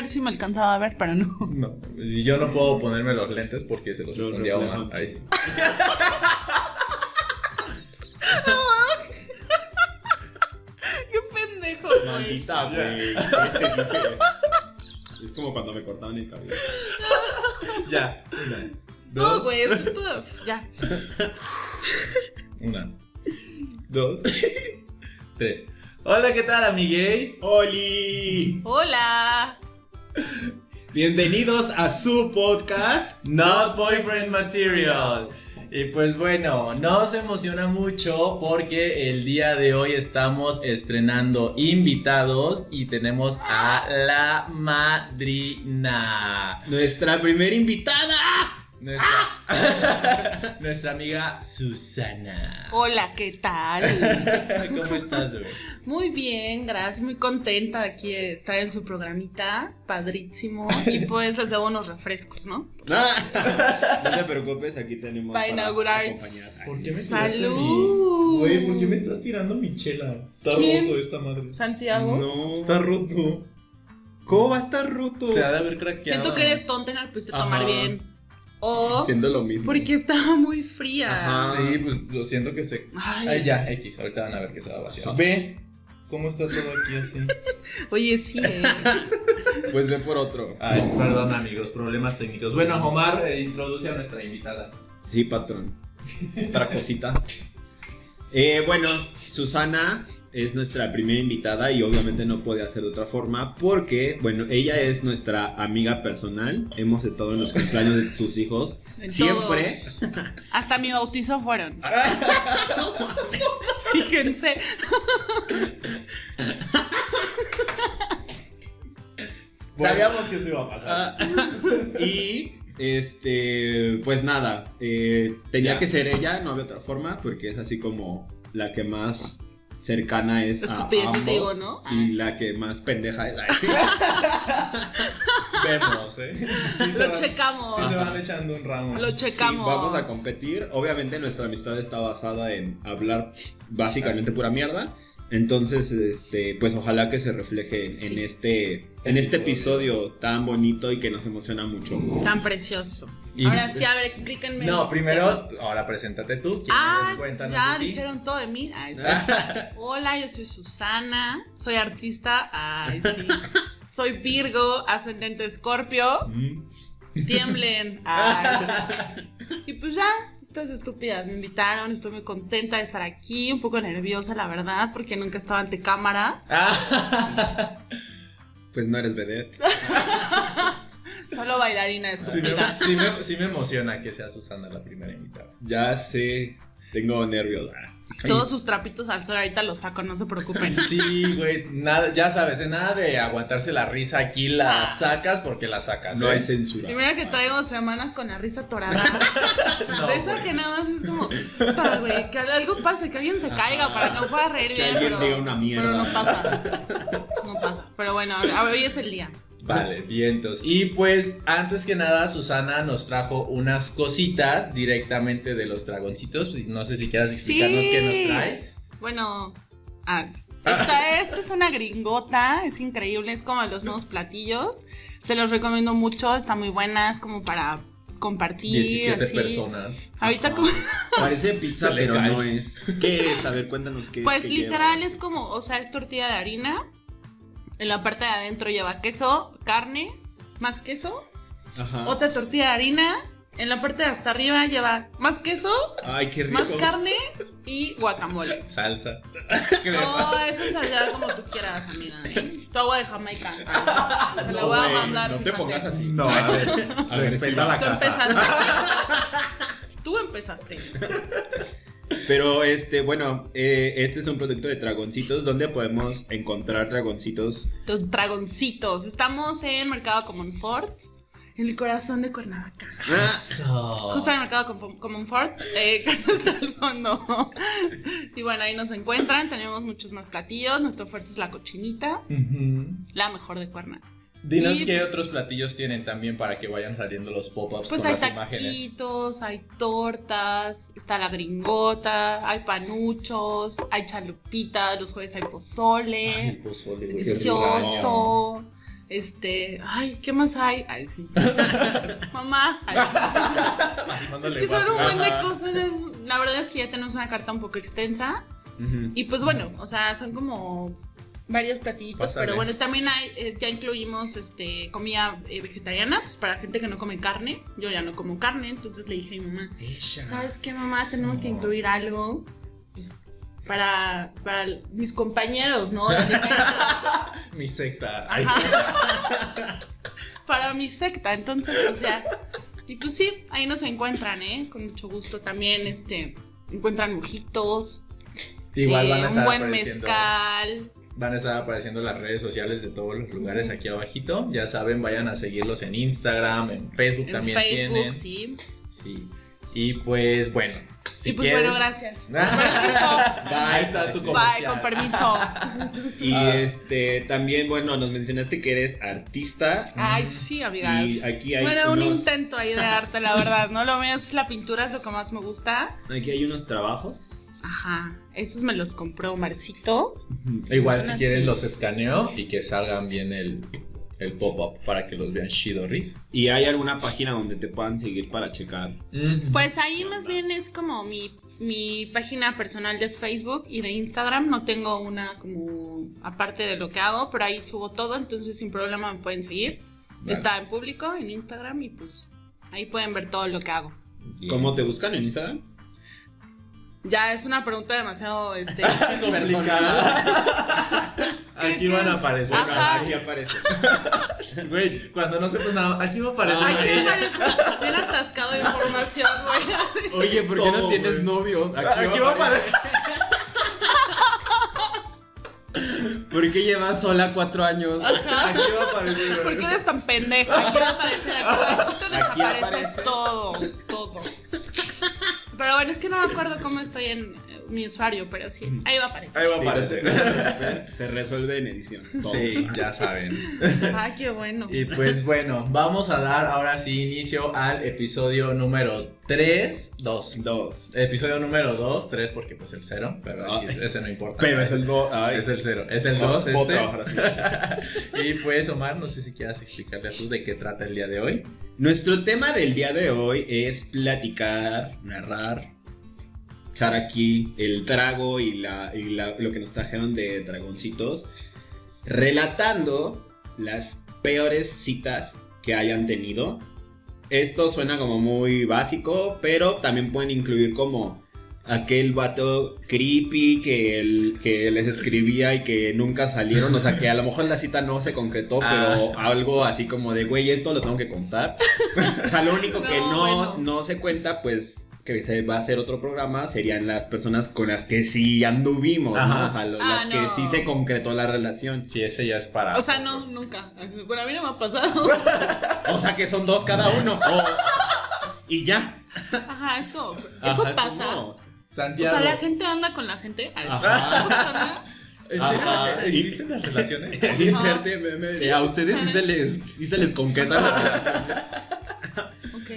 ver si me alcanzaba a ver, pero no. No, yo no puedo ponerme los lentes porque se los Los escondía. Omar. Ahí sí. Qué pendejo. Maldita, güey. Es como cuando me cortaban el cabello. Ya. Una. No, Dos. güey, es todo. Ya. Una. Dos. Tres. Hola, ¿qué tal, amigues? ¡Oli! Hola. Bienvenidos a su podcast. Not Boyfriend Material. Y pues bueno, nos emociona mucho porque el día de hoy estamos estrenando invitados y tenemos a la madrina. Nuestra primera invitada. Nuestra, nuestra amiga Susana. Hola, ¿qué tal? ¿Cómo estás, güey? Muy bien, gracias. Muy contenta de aquí de estar en su programita. Padrísimo. Y pues les debo unos refrescos, ¿no? Ah, no te preocupes, aquí tenemos Para inaugurar. acompañar. ¿Por qué me Salud. mi- Güey, ¿por qué me estás tirando mi chela? Está ¿Quién? roto esta madre. Santiago. No. Está roto. ¿Cómo va a estar roto? Se ha de haber craqueado. Siento que eres tonta la pudiste tomar bien. O Haciendo lo mismo. porque estaba muy fría. Ajá. Sí, pues lo siento que se. Ay, Ay, ya, X. Ahorita van a ver que se va a vaciar. Ve cómo está todo aquí así. Oye, sí, eh. Pues ve por otro. Ay, perdón, amigos, problemas técnicos. Bueno, Omar, eh, introduce a nuestra invitada. Sí, patrón. Otra cosita. Eh, bueno, Susana es nuestra primera invitada y obviamente no puede hacer de otra forma porque, bueno, ella es nuestra amiga personal. Hemos estado en los cumpleaños de sus hijos. En Siempre. todos. Hasta mi bautizo fueron. Fíjense. Sabíamos que eso iba a pasar. Ah, y este, pues nada, eh, tenía Ya. que ser ella, no había otra forma, porque es así como la que más cercana es a ambos, digo, ¿no? Y la que más pendeja es. Vemos, ¿eh? Sí Lo van- checamos. Sí se van echando un ramo. Lo Sí, checamos. vamos a competir. Obviamente nuestra amistad está basada en hablar básicamente pura mierda. Entonces, este, pues ojalá que se refleje Sí. en este, en este episodio tan bonito y que nos emociona mucho. Tan precioso. Y- Ahora sí, a ver, explíquenme. No, primero, ahora preséntate tú. ¿Quién Ah, ya dijeron todo de mí. Ay, sí. Hola, yo soy Susana, soy artista. Ay, sí. Soy Virgo, ascendente Escorpio. Mm. Tiemblen. Ay, sí. Y pues ya, estas estúpidas me invitaron, estoy muy contenta de estar aquí, un poco nerviosa, la verdad, porque nunca estaba ante cámaras. Ah. Pues no eres vedette. Solo bailarina Sí me, sí me- sí me emociona que sea Susana la primera invitada. Ya sé, tengo nervios. Todos sus trapitos al sol ahorita los saco, no se preocupen. Sí, güey, nada, ya sabes, ¿eh? nada de aguantarse la risa aquí, la Ah, sacas porque la sacas. No ¿eh? hay censura. Y mira que traigo semanas con la risa torada. No, de esa güey. que nada más es como, puta, güey, que algo pase, que alguien se caiga para que no pueda reír Que bien. alguien pero, diga una mierda. Pero no pasa. No pasa. Pero bueno, hoy es el día. Vale, vientos. Y pues, antes que nada, Susana nos trajo unas cositas directamente de los dragoncitos. Pues, No sé si quieras Sí. explicarnos qué nos traes. Bueno, ah, esta, esta es una gringota, es increíble, es como los nuevos platillos. Se los recomiendo mucho, está muy buena, es como para compartir. 17 así. personas. Ahorita Ajá. como, Parece pizza, pero no es. ¿Qué es? A ver, cuéntanos qué pues qué literal lleva. es como, o sea, es tortilla de harina. En la parte de adentro lleva queso, carne, más queso, Ajá. otra tortilla de harina. En la parte de hasta arriba lleva más queso, Ay, qué rico. más carne y guacamole. Salsa. No, eso es allá como tú quieras, amiga. ¿eh? Tu agua de Jamaica. Te la No, voy a güey, mandar. No te fíjate. pongas así. No, a ver, A ver, respeta la Tú casa. empezaste. Tú empezaste. Pero este, bueno, eh, este es un producto de dragoncitos. ¿Dónde podemos encontrar dragoncitos? Los dragoncitos. Estamos en Mercado Comonfort, en el corazón de Cuernavaca. Ah, Eso. Justo en el Mercado Com- Comonfort, eh, que está al fondo. Y bueno, ahí nos encuentran. Tenemos muchos más platillos. Nuestro fuerte es la cochinita, la mejor de Cuernavaca. Dinos Y, qué pues- otros platillos tienen también para que vayan saliendo los pop-ups Pues con hay las imágenes. taquitos, hay tortas, está la gringota, hay panuchos, hay chalupitas, los jueves hay pozole, Ay, pozole, delicioso. Este, ay, ¿qué más hay? Ay, sí. Mamá. ay. Es que son un buen de cosas. es- la verdad es que ya tenemos una carta un poco extensa. Y pues bueno, o sea, son como varios platillitos. Pásale. Pero bueno, también hay, eh, ya incluimos este comida eh, vegetariana, pues para gente que no come carne. Yo ya no como carne, entonces le dije a mi mamá, ¿sabes qué, mamá? Tenemos que incluir algo pues, para, para mis compañeros, ¿no? Mi secta. Para mi secta, entonces, pues ya. Y pues sí, ahí nos encuentran, ¿eh? Con mucho gusto también, este, encuentran mojitos, van eh, un buen mezcal. Van a estar apareciendo las redes sociales de todos los lugares aquí abajito. Ya saben, vayan a seguirlos en Instagram, en Facebook En también Facebook, tienen. sí. Sí. Y pues bueno. Si y pues quieren- bueno, gracias. Con permiso. Ahí está tu Bye, con permiso. Y Ah. este también, bueno, nos mencionaste que eres artista. Ay, sí, amigas. Y aquí hay bueno, un intento ahí de arte, la verdad, ¿no? Lo mío es la pintura, es lo que más me gusta. Aquí hay unos trabajos. Ajá, esos me los compró Marcito. Igual si así. quieren los escaneo y que salgan bien el, el pop-up para que los vean chidorris. ¿Y hay alguna página donde te puedan seguir para checar? Pues ahí más bien es como mi, mi página personal de Facebook y de Instagram. No tengo una como aparte de lo que hago, pero ahí subo todo, entonces sin problema me pueden seguir. Vale. Está en público en Instagram y pues ahí pueden ver todo lo que hago. ¿Cómo te buscan en Instagram? Ya es una pregunta demasiado este, complicada. Aquí van a aparecer. Ajá. Aquí aparece. Güey, cuando no sepas nada, aquí va a aparecer. Ay, qué ella. parece bien atascado de información, güey. Oye, ¿por qué no tienes novio? Aquí va a aparecer. ¿Por qué llevas sola cuatro años? Aquí va a aparecer. ¿Por qué eres tan pendeja? Aquí va a aparecer aquí. Aquí aparece aparece. todo, es que no me acuerdo cómo estoy en mi usuario, pero sí, ahí va a aparecer. Ahí va a Sí, aparecer. Se resuelve en edición. todo. Sí, ya saben. Ay, qué bueno. Y pues bueno, vamos a dar ahora sí inicio al episodio número 3, 2. Dos. Episodio número 2, 3 porque pues el 0, pero aquí Ah. ese no importa. Pero es el dos. Es el 0, es el Puedo 2 este. trabajar así. Y pues Omar, no sé si quieras explicarle a tú de qué trata el día de hoy. Nuestro tema del día de hoy es platicar, narrar, echar aquí el trago y, la, y la- lo que nos trajeron de dragoncitos, relatando las peores citas que hayan tenido. Esto suena como muy básico, pero también pueden incluir como aquel vato creepy que, el, que les escribía y que nunca salieron. O sea, que a lo mejor la cita no se concretó, pero algo así como de, güey, esto lo tengo que contar. o sea, lo único que No, no, bueno. no se cuenta, pues que se va a hacer otro programa serían las personas con las que sí anduvimos. ¿no? O sea, lo- Ah, las que sí se concretó la relación. Sí, ese ya es para. O sea, no, nunca. Bueno, a mí no me ha pasado. O sea, que son dos cada uno. o- y ya. Ajá, es como, eso Ajá, es pasa. O sea, la gente anda con la gente. Ay, Ajá. o sea, ¿En serio Ajá. ¿Existen las relaciones? Inserte meme de, Sí, a ustedes sí se les, sí se les concreta la relación. ok.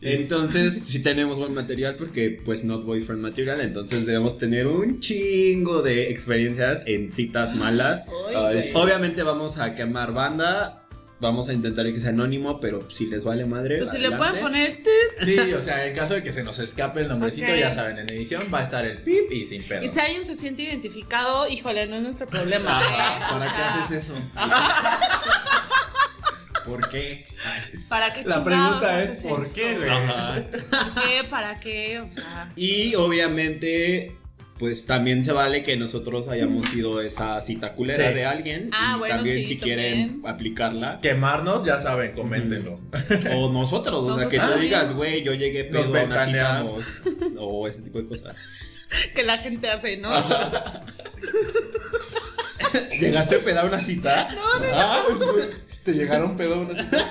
Entonces, sí tenemos buen material porque, pues, not boyfriend material. Entonces, debemos tener un chingo de experiencias en citas malas. Ay, Ay, güey. sí. Obviamente, vamos a quemar banda. Vamos a intentar que sea anónimo, pero si les vale madre. Pues si le pueden poner. tit, Sí, o sea, en caso de que se nos escape el nombrecito, ya saben, en edición va a estar el pip y sin pedo. Y si alguien se siente identificado, híjole, no es nuestro problema. Ajá, ¿eh? O ¿Para qué sea, haces eso? ¿Por qué? ¿Para qué La pregunta es, ¿por eso? qué, güey? ¿Por qué? ¿Para qué? O sea. Y obviamente, pues también se vale que nosotros hayamos sido esa cita culera Sí. de alguien. Ah, y bueno, también sí, si también. quieren aplicarla. Quemarnos, ya saben, coméntenlo. O nosotros, o sea, que tú Nosotros. digas, güey, yo llegué Nos pedo a una cita ventaneamos. o, o ese tipo de cosas. Que la gente hace, ¿no? ¿Llegaste a una cita? No, no, Ah, ¿Te llegaron pedo a una cita?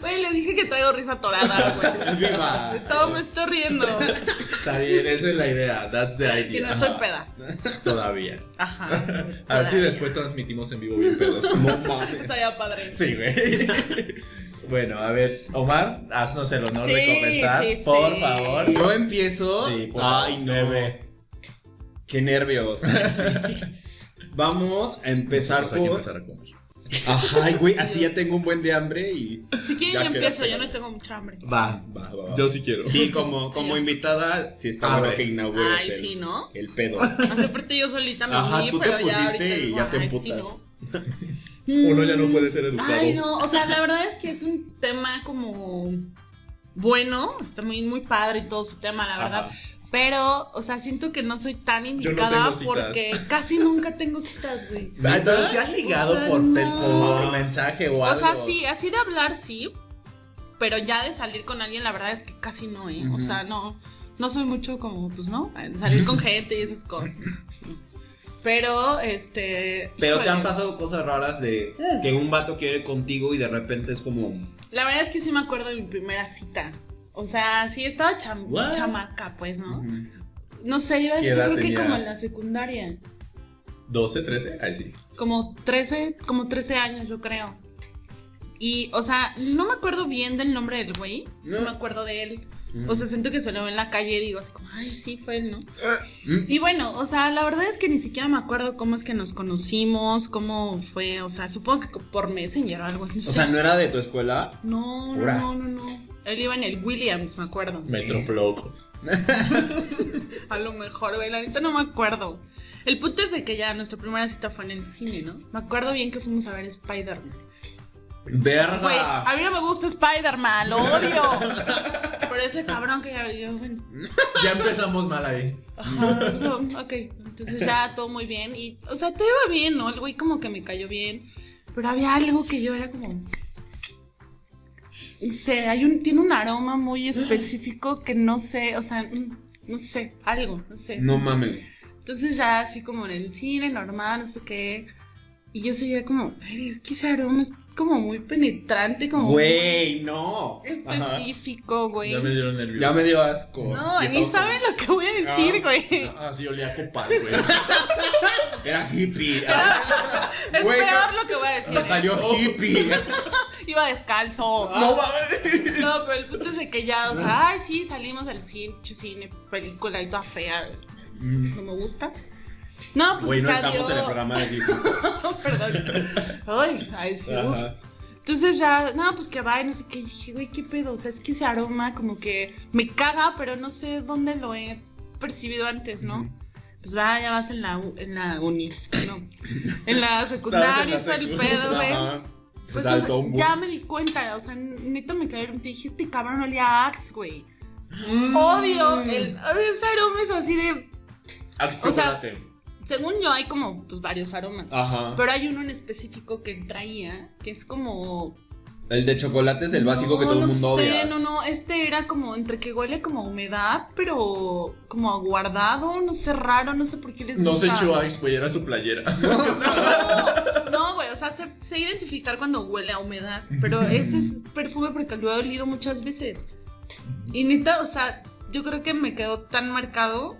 Güey, le dije que traigo risa torada, güey. viva. De todo me estoy riendo. Está bien, esa es la idea. That's the idea. Y no estoy peda. Todavía. Ajá. A ver si después transmitimos en vivo bien pedos. Estaría padre. Sí, güey. Bueno, a ver, Omar, haznos el honor de Sí, comenzar, sí, por sí. favor. Yo empiezo. Sí, por Ay, favor, no. bebé. Qué nervios. Vamos a empezar Nosotros aquí en por Zaracomer. Ajá, güey, así ya tengo un buen de hambre y. Si quieren, Ya yo empiezo. Yo no tengo mucha hambre. Va, Va, va, va. yo sí quiero. Sí, como, como invitada, sí está bueno que inaugures Ay, el, sí, ¿no? el pedo. Aparte yo solita me Ajá, uní, tú te pero ya pusiste ahorita y digo, ya te ay, emputas. sí, ¿no? Uno ya no puede ser educado. Ay, no, o sea, la verdad es que es un tema como bueno, está muy, muy padre y todo su tema, la verdad. Ajá. Pero, o sea, siento que no soy tan indicada porque casi nunca tengo citas, güey. Pero si has ligado O sea, por, no. por mensaje o algo. O sea, sí, así de hablar sí, pero ya de salir con alguien, la verdad es que casi no, ¿eh? O sea, no, no soy mucho como, pues, ¿no? De salir con gente y esas cosas. Pero, este... Pero te han pasado cosas raras de que un vato quiere contigo y de repente es como. La verdad es que sí me acuerdo de mi primera cita. O sea, sí estaba cham- What? chamaca, pues, ¿no? No sé, yo, ¿Qué yo edad creo que como en la secundaria. 12, 13, ay sí. Como 13, como 13 años, yo creo. Y, o sea, no me acuerdo bien del nombre del güey. Sí No. me acuerdo de él. O sea, siento que se lo veo en la calle y digo así como, ay, sí, fue él, ¿no? Mm. Y bueno, o sea, la verdad es que ni siquiera me acuerdo cómo es que nos conocimos, cómo fue, o sea, supongo que por Messenger o algo así. No, O sé. sea, no era de tu escuela. no, no, Ura. no, no, no. Él iba en el Williams, me acuerdo. Metroploco. A lo mejor, güey, la neta no me acuerdo. El punto es de que ya nuestra primera cita fue en el cine, ¿no? Me acuerdo bien que fuimos a ver Spider-Man. Verga. Güey, a mí no me gusta Spider-Man, lo odio. Pero ese cabrón que ya yo, bueno. Ya empezamos mal ahí. Ajá, no, ok. Entonces ya todo muy bien. Y, o sea, todo iba bien, ¿no? El güey como que me cayó bien. Pero había algo que yo era como. No sé, hay un, tiene un aroma muy específico que no sé, o sea, no sé, algo, no sé. No mames. Entonces ya así como en el cine, normal, no sé qué. Y yo seguía como, "Ay, es que ese aroma es como muy penetrante, como Güey, no. específico, güey. Ya me dieron nervios. Ya me dio asco. No, ni saben lo que voy a decir, Ah. güey. Ah, sí, olía a copal, güey. Era hippie. Ah, Es Güey, peor lo que voy a decir. Me salió hippie. Iba descalzo. No mames. No, pero el punto es de que ya, o sea, ay, sí, salimos del cine, cine, película y toda fea. No me gusta. No, pues Güey, no estamos dio- en el programa de Disney. Perdón. Ay, ay, sí, uf. Entonces ya, no, pues que va y no sé qué. Y dije, güey, qué pedo. O sea, es que ese aroma como que me caga, pero no sé dónde lo he percibido antes, ¿no? Pues va, ya vas en la, en la uni, no. En la secundaria todo el pedo, güey. Se Pues saltó un ya me di cuenta, o sea, neta me cayó. Te dije, este cabrón olía a Axe, güey. Mm. Odio. El, ese aroma es así de. Axe O sea. Según yo, hay como pues varios aromas. Ajá. Pero hay uno en específico que traía, que es como. El de chocolate es el básico No, que todo el no mundo sé, odia. No, no, este era como entre que huele como a humedad, pero como aguardado, no sé, raro, no sé por qué les No se echó Axe, güey, era su playera. No, güey, o sea, sé, sé identificar cuando huele a humedad, pero ese es perfume porque lo he olido muchas veces. Y neta, o sea, yo creo que me quedó tan marcado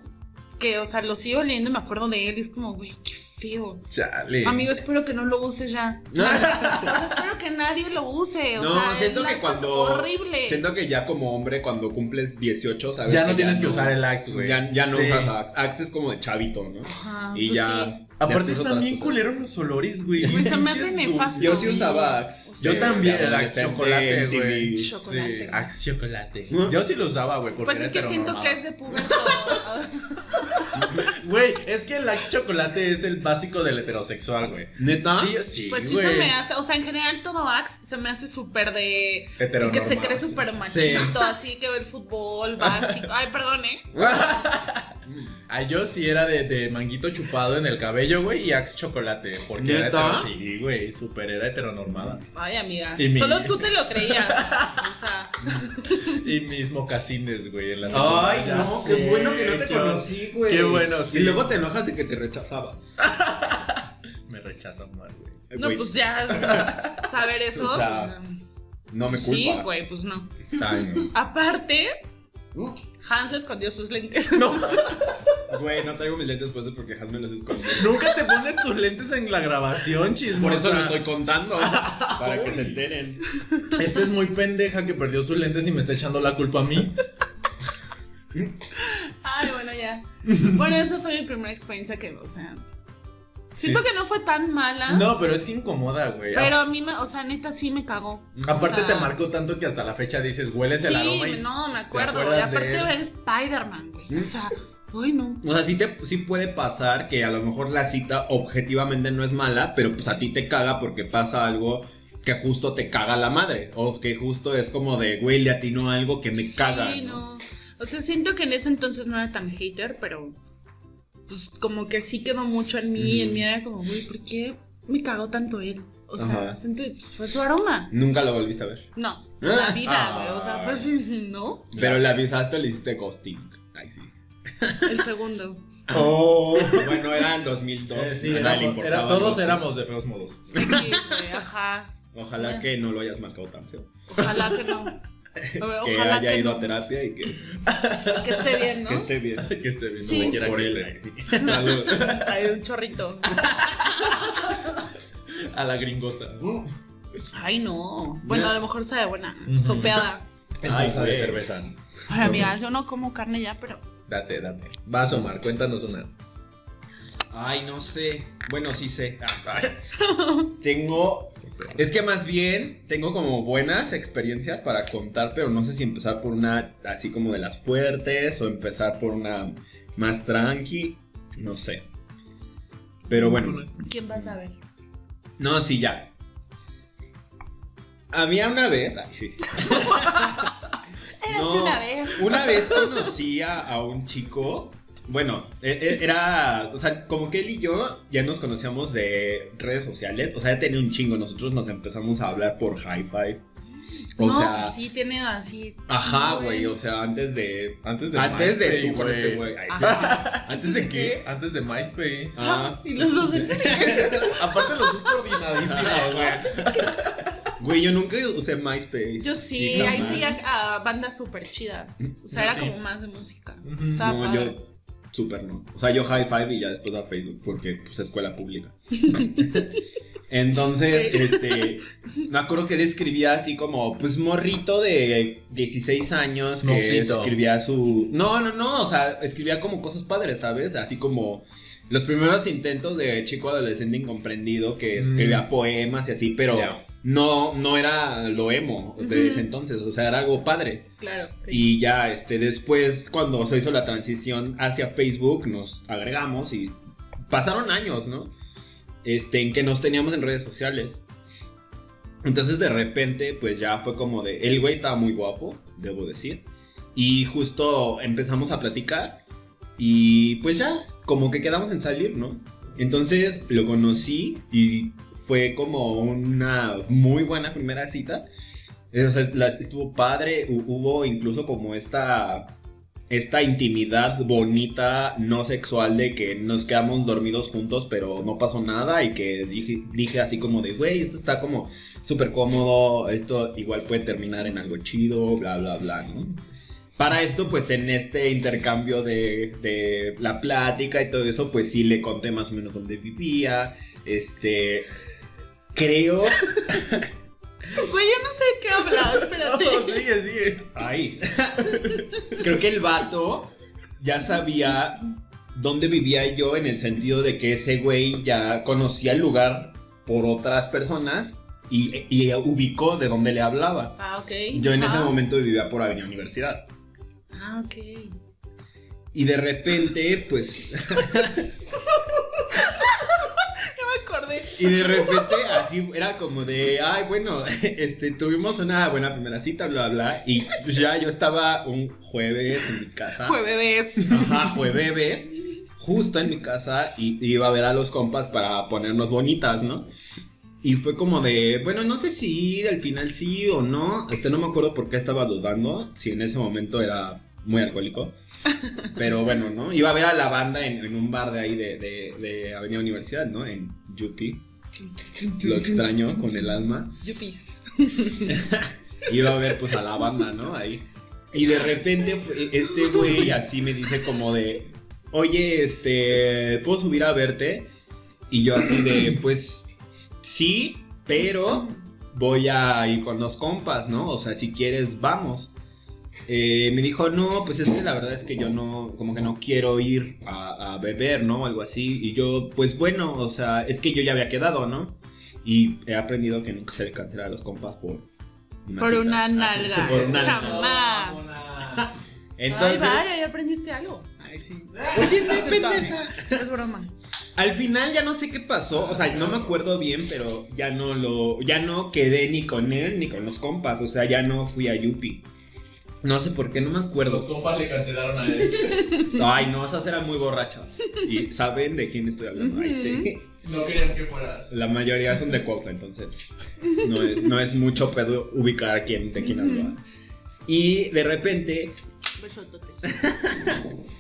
que, o sea, lo sigo oliendo y me acuerdo de él y es como, güey, qué feo. Chale. Amigo, espero que no lo uses ya. O sea, espero que nadie lo use. O No, sea, siento el que Axe es cuando- horrible. Siento que ya como hombre, cuando cumples 18, sabes Ya no que tienes que usar el Axe, güey. Ya, ya no Sí. usas Axe. Axe es como de chavito, ¿no? Ajá, y pues ya. sí. Aparte están bien culeros los olores, güey. Güey, se me hace nefasto. Yo sí usaba Axe. Yo también, el Axe chocolate, güey. Chocolate. Sí, Axe chocolate. Yo sí lo usaba, güey. porque Pues es que siento que heteronormado. es de puberto. Güey, es que el Axe chocolate es el básico del heterosexual, güey. ¿Neta? Sí, sí. Pues sí güey. se me hace, o sea, en general todo Axe se me hace súper de... El que se cree súper machito, así que ve el fútbol básico. Ay, perdón, ¿eh? Ah, yo sí era de, de manguito chupado en el cabello, güey, y Axe chocolate. Porque era ¿Neta? hetero, sí, güey, súper era heteronormada. Ay, amiga. Y mi- Solo tú te lo creías. O sea, Y mis mocasines, güey, en la Ay, no, qué bueno que no te conocí, güey. Qué bueno, sí. Y luego te enojas de que te rechazaba. Me rechazan mal, güey. no, Güey, pues ya. Saber eso. O sea, pues, No me culpa. sí, güey, pues no. Ay, no. Aparte, Hans escondió sus lentes. Güey, no traigo mis lentes pues porque Hans me los escondió. Nunca te pones tus lentes en la grabación, chismosa. Por eso lo estoy contando. para que se enteren. Esta es muy pendeja que perdió sus lentes y me está echando la culpa a mí. Ay, bueno, ya. Bueno, esa fue mi primera experiencia que, o sea, Siento Sí. que no fue tan mala. No, pero es que incomoda, güey. Pero a mí, me, o sea, neta sí me cagó. Aparte o sea- te marcó tanto que hasta la fecha dices, hueles el Sí, aroma y... no, me acuerdo. ¿te Y acuerdas de aparte de ver Spider-Man, güey. O sea, uy, no. O sea, sí, te, sí puede pasar que a lo mejor la cita objetivamente no es mala, pero pues a ti te caga porque pasa algo que justo te caga la madre. O que justo es como de, güey, le atinó algo que me sí, caga. no. O sea, siento que en ese entonces no era tan hater, pero pues como que sí quedó mucho en mí. En mí era como, güey, ¿por qué me cagó tanto él? O sea, que pues, fue su aroma. Nunca lo volviste a ver. No, la vida, Ah. güey. O sea, fue así, ¿no? Pero le avisaste le hiciste ghosting. Ay, sí. El segundo. Oh. Bueno, era en 2002. Eh, sí, éramos- era- el todos éramos de feos modos. Sí, güey, ajá. Ojalá que no lo hayas marcado tan feo. Ojalá que no. Que haya que, ido no. a terapia y que, que esté bien, ¿no? que esté bien. que esté bien, Sí. como quiera Por que él. esté. Salud. Hay un chorrito. A la gringota. Ay, no. Bueno, a lo mejor sabe buena. Sopeada. En Ay, salsa de cerveza. Ay, amiga, yo no como carne ya, pero. Date, date. Vas, Omar, cuéntanos una. Ay, no sé. Bueno, sí sé. Ah, Tengo. Es que más bien tengo como buenas experiencias para contar, pero no sé si empezar por una así como de las fuertes o empezar por una más tranqui. No sé. Pero bueno. ¿Quién va a saber? No, sí, ya. Había una vez. Ay, sí. Érase No, una vez. Una vez conocí a un chico. Bueno, e- e- era. O sea, como que él y yo ya nos conocíamos de redes sociales. O sea, ya tenía un chingo. Nosotros nos empezamos a hablar por hi fi. O no, sea. pues sí, tiene así. Ajá, güey. O sea, antes de. Antes de Antes de tú con este güey. ¿Antes de qué? Antes de MySpace. Ah. Y los dos Aparte los dos coordinadísimos, güey. Güey, yo nunca usé MySpace. Yo sí, ahí seguía a bandas súper chidas. O sea, Yo era sí. como más de música. Estaba No, padre. yo súper no. O sea, yo high five y ya después a Facebook porque pues escuela pública. Entonces, este, me acuerdo que él escribía así como, pues morrito de 16 años que escribía su... No, no, no, o sea, escribía como cosas padres, ¿sabes? Así como los primeros intentos de chico adolescente incomprendido que escribía Mm. poemas y así, pero. No, no era lo emo de ese entonces, o sea, era algo padre. Claro. Y ya, este, después, cuando se hizo la transición hacia Facebook, nos agregamos y pasaron años, ¿no? Este, en que nos teníamos en redes sociales. Entonces, de repente, pues ya fue como de. El güey estaba muy guapo, debo decir. Y justo empezamos a platicar. Y pues ya, como que quedamos en salir, ¿no? Entonces lo conocí y fue como una muy buena primera cita. Eh, estuvo padre, hu- hubo incluso como esta, esta intimidad bonita, no sexual, de que nos quedamos dormidos juntos, pero no pasó nada y que dije, dije así como de, güey, esto está como súper cómodo, esto igual puede terminar en algo chido, bla, bla, bla, ¿no? Para esto, pues en este intercambio de, de la plática y todo eso, pues sí le conté más o menos dónde vivía, este... Creo Güey, yo no sé de qué hablas, espérate. No, sigue, sigue. Ay. Creo que el vato ya sabía dónde vivía yo en el sentido de que ese güey ya conocía el lugar por otras personas y, y ubicó de dónde le hablaba. Ah, ok. Yo en ese momento vivía por Avenida Universidad. Ah, ok. Y de repente, pues... Y de repente así era como de, ay, bueno, este, tuvimos una buena primera cita, bla, bla. Y pues ya yo estaba un jueves en mi casa. Fue bebés. Ajá, jueves, justo en mi casa y y iba a ver a los compas para ponernos bonitas, ¿no? Y fue como de, bueno, no sé si ir al final sí o no. Este no me acuerdo por qué estaba dudando, si en ese momento era muy alcohólico. Pero bueno, ¿no? Iba a ver a la banda en, en un bar de ahí de, de, de Avenida Universidad, ¿no? En Yupi. Lo extraño con el alma. Yuppies. Iba a ver pues a la banda, ¿no? Ahí. Y de repente este güey así me dice como de, oye, este, ¿puedo subir a verte? Y yo así de, pues sí, pero voy a ir con los compas, ¿no? O sea, si quieres, vamos. Eh, me dijo, no, pues es que la verdad es que yo no, como que no quiero ir a, a beber, ¿no? Algo así. Y yo, pues bueno, o sea, es que yo ya había quedado, ¿no? Y he aprendido que nunca se le cancela a los compas por Por cita. una nalga. Por una nalga. Jamás. Entonces, Ay, vaya, ya aprendiste algo. Ay, sí. oye, no Es pendeja. Es broma. Al final ya no sé qué pasó, o sea, no me acuerdo bien, pero ya no lo, ya no quedé ni con él ni con los compas, o sea, ya no fui a Yupi. No sé por qué, no me Los acuerdo. compas le cancelaron a él. Ay, no, esas eran muy borrachas. Y saben de quién estoy hablando. Ay, sí. No querían que fueras. La mayoría son de Cuautla, entonces no es, no es mucho pedo ubicar a quién, de quién hablo. Y de repente, Besototes.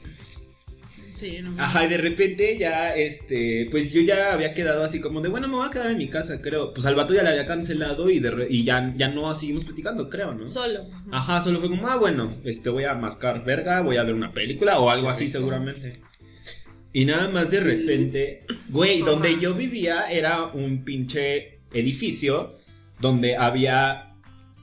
Sí, no. ajá, y de repente ya, este, pues yo ya había quedado así como de, bueno, me voy a quedar en mi casa, creo. Pues al vato ya le había cancelado y, de re- y ya, ya no seguimos platicando, creo, ¿no? Solo. Ajá, solo fue como, ah, bueno, este, voy a mascar verga, voy a ver una película o algo así seguramente. Y nada más de repente, güey, donde yo vivía era un pinche edificio donde había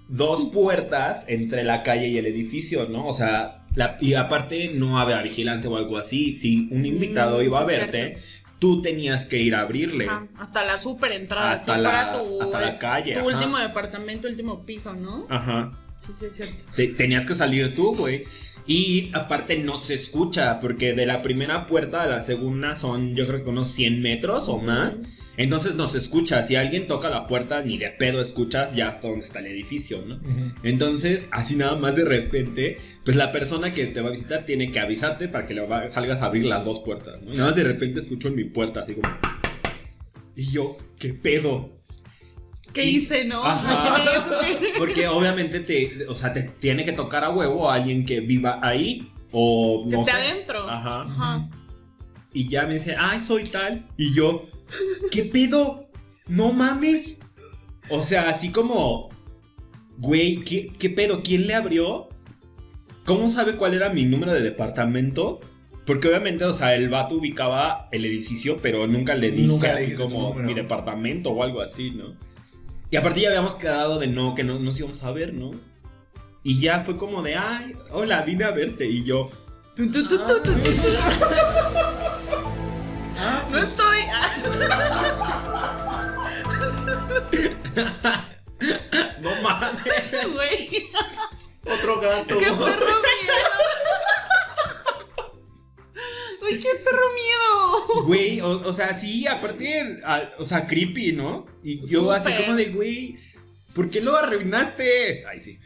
dos puertas entre la calle y el edificio, ¿no? O sea, la- y aparte no había vigilante o algo así. Si un invitado Mm, iba a verte, tú tenías que ir a abrirle. Ajá, hasta la super entrada. Hasta si la- fuera tu, hasta la calle, Tu ajá. último departamento, último piso, ¿no? Ajá. Sí, sí, es cierto. Tenías que salir tú, güey. Y aparte no se escucha, porque de la primera puerta a la segunda son yo creo que unos 100 metros o más. Entonces no se escucha. Si alguien toca la puerta, ni de pedo escuchas ya hasta donde está el edificio, ¿no? Entonces, así nada más de repente, pues la persona que te va a visitar tiene que avisarte para que le va- salgas a abrir las dos puertas, ¿no? Y nada más de repente escucho en mi puerta así como... Y yo, ¿qué pedo? ¿Qué Y- hice, no? Ajá. Porque obviamente te, o sea, te tiene que tocar a huevo a alguien que viva ahí o Que no esté sé. adentro. Ajá. Ajá. Y ya me dice, ay, soy tal. Y yo, ¿qué pedo? No mames. O sea, así como, güey, ¿qué, qué pedo? ¿Quién le abrió? ¿Cómo sabe cuál era mi número de departamento? Porque obviamente, o sea, el vato ubicaba el edificio, pero nunca le dije Nunca así como mi departamento o algo así, ¿no? Y aparte ya habíamos quedado de no, que no nos íbamos a ver, ¿no? Y ya fue como de, ay, hola, vine a verte. Y yo, Tu, tu, tu, tu. No estoy. No mames. Güey. Otro gato. ¡Qué perro miedo! ¡Uy, qué perro miedo! Güey, o, o sea, sí, aparte, a- o sea, creepy, ¿no? Y yo así como de, güey, ¿por qué lo arruinaste? Ay, sí.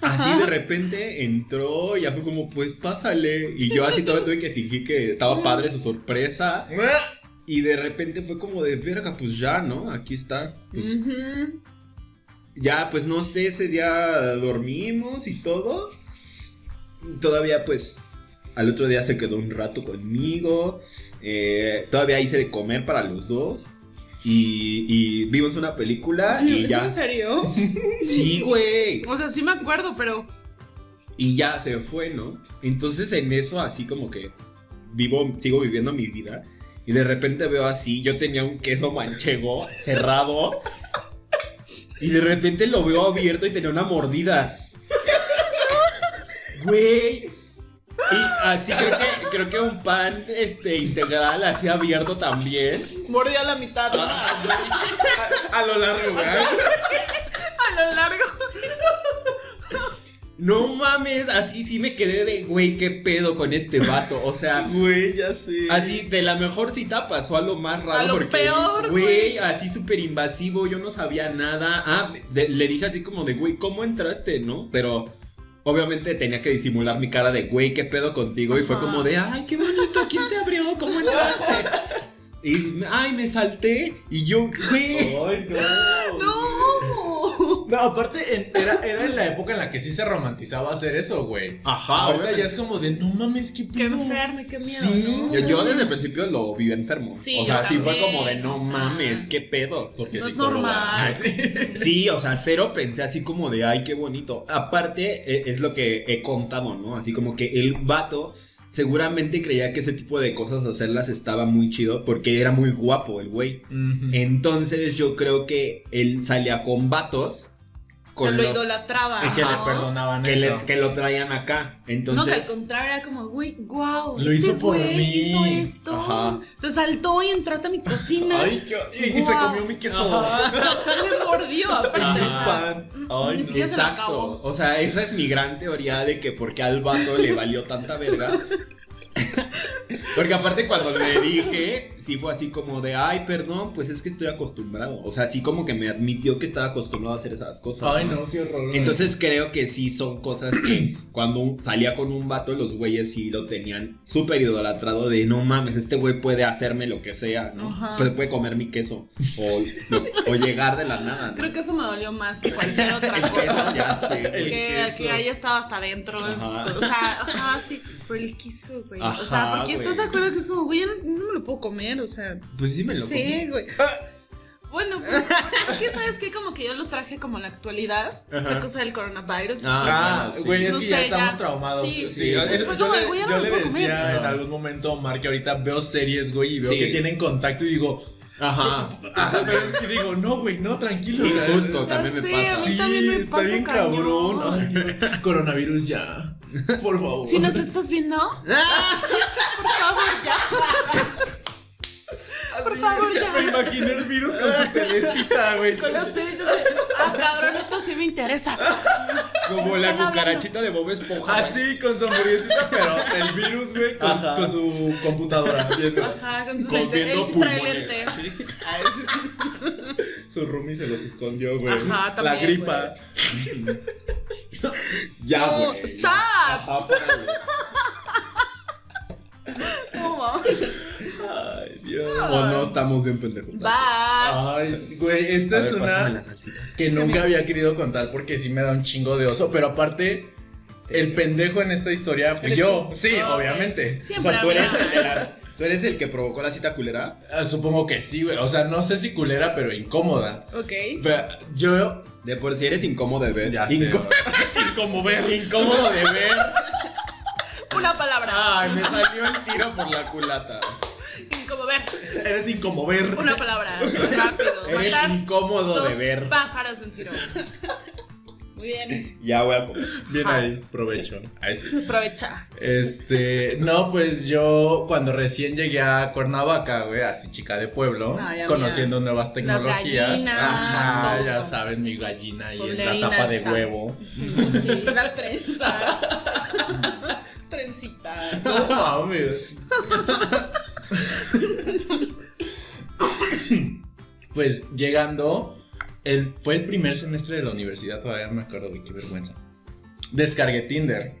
Así de repente entró y ya fue como, pues pásale. Y yo así todavía tuve que fingir que estaba padre su sorpresa. Y de repente fue como de, verga, pues ya, ¿no? Aquí está. Pues, ya, pues no sé, ese día dormimos y todo. Todavía, pues, al otro día se quedó un rato conmigo. Eh, todavía hice de comer para los dos. Y, y vimos una película y ¿Es ya. en serio? Sí, güey. O sea, sí me acuerdo, pero. Y ya se fue, ¿no? Entonces en eso, así como que vivo, sigo viviendo mi vida. Y de repente veo así, yo tenía un queso manchego cerrado. Y de repente lo veo abierto y tenía una mordida. Güey. Y así creo que, creo que un pan este, integral así abierto también. Mordí a la mitad. ¿no? A, a lo largo, güey. A lo largo. No mames, así sí me quedé de, güey, qué pedo con este vato. O sea, Güey, ya sé. Así, de la mejor cita pasó a lo más raro. A lo porque, peor, güey. Así súper invasivo, yo no sabía nada. Ah, de- le dije así como de, güey, ¿cómo entraste, no? Pero obviamente tenía que disimular mi cara de, güey, ¿qué pedo contigo? Y fue como de, ay, qué bonito, ¿quién te abrió? ¿Cómo entraste? Y, ay, me salté. Y yo, güey. Ay, no. ¡No! No, aparte, en- era, era en la época en la que sí se romantizaba hacer eso, güey. Ajá, Ahorita obviamente. ya es como de, no mames, qué ¡Qué pedo. enfermo, y qué miedo! Sí. ¿no? Yo, yo desde el principio lo vi enfermo. Sí, o sea, yo sí fue también, como de, no o sea. mames, qué pedo. Porque No es psicóloga. normal. Ay, sí. Sí, o sea, cero pensé así como de, ay, qué bonito. Aparte, e- es lo que he contado, ¿no? Así como que el vato seguramente creía que ese tipo de cosas hacerlas estaba muy chido porque era muy guapo el güey. Ujú. Entonces yo creo que él salía con vatos que lo los- idolatraba. Y que le perdonaban que, eso. le- que lo traían acá. Entonces, No, que al contrario era como, güey, wow. Lo este hizo por güey mí. hizo esto. Ajá. Se saltó y entró hasta mi cocina. Ay, qué... Y, y se comió mi queso. Me mordió, aparte. Pan. Ay, Ni siquiera se lo Exacto. acabó. O sea, esa es mi gran teoría de que porque al vato le valió tanta verga. Porque aparte cuando le dije, sí fue así como de, ay, perdón, pues es que estoy acostumbrado. O sea, así como que me admitió que estaba acostumbrado a hacer esas cosas. Ay, no, qué horror. Entonces creo que sí son cosas que cuando salía con un vato, los güeyes sí lo tenían súper idolatrado de no mames, este güey puede hacerme lo que sea, ¿no? Ajá. Pues puede comer mi queso o, o llegar de la nada. ¿no? Creo que eso me dolió más que cualquier otra El queso, cosa. ya sé. El que, queso. que haya estado hasta adentro. Ajá. O sea, ajá, sí. Pero el queso, güey. o sea, porque estás de acuerdo que es como, güey, yo no, no me lo puedo comer. O sea, Pues sí me lo comí. sí, güey. Bueno, pues, es que sabes que como que yo lo traje como la actualidad, esta cosa del coronavirus. Ah, sí, güey, es No que sé, ya estamos ya. traumados. Sí, Sí, sí, yo, le, yo puedo decía comer. en algún momento a Omar que ahorita veo series, güey, y veo Sí. que tienen contacto y digo, Ajá. ajá, pero es que digo, no, güey, no, tranquilo. Sí, justo, también me pasa. a mí Sí, también me está pasa bien cañón. cabrón. Ay. Coronavirus ya. Por favor. Si nos estás viendo, por favor, ya. por favor, ya. Me imaginé el virus con su telecita, güey. Con los pelitos. Ah, cabrón, esto sí me interesa. Como la hablando. cucarachita de Bob Esponja. Así, con su hamburguesita, pero el virus, güey, con, su computadora. Viendo. Ajá, con sus lentes. Él sí trae lentes. Su roomie se los escondió, güey. Ajá, La también, gripa. Ya, No, güey. stop. Ajá, párale. No, mames. Ay, Dios. O no estamos bien pendejos. Vas. Ay, güey, esta A es ver, una la salsita. que Sí, nunca había querido contar porque sí me da un chingo de oso. Pero aparte, el pendejo en esta historia fui ¿Eres yo. tú? Sí, obviamente. O Siempre sea, ¿tú eres, el de la- ¿tú eres el que provocó la cita culera? Ah, supongo que sí, güey. O sea, no sé si culera, pero incómoda. Ok. Pero yo. De por si eres incómodo de ver. Ya sé. Incó- Incómodo ver. Incómodo de ver. Una palabra. Ay, me salió el tiro por la culata. Como ver. Eres incómodo ver. Una palabra. Rápido. Eres Matar incómodo dos de ver. pájaros un tiro. Muy bien. Ya voy a comer. Bien ahí, provecho. Ahí sí. Aprovecha. Este, no, pues yo cuando recién llegué a Cuernavaca, güey, así chica de pueblo, Ah, ya, conociendo nuevas tecnologías. gallinas, Ajá, todo. ya saben, mi gallina y en la tapa de está. huevo. Sí, las trenzas. Trencitas. No mames. Pues llegando, el, fue el primer semestre de la universidad, todavía me acuerdo, güey, qué vergüenza. Descargué Tinder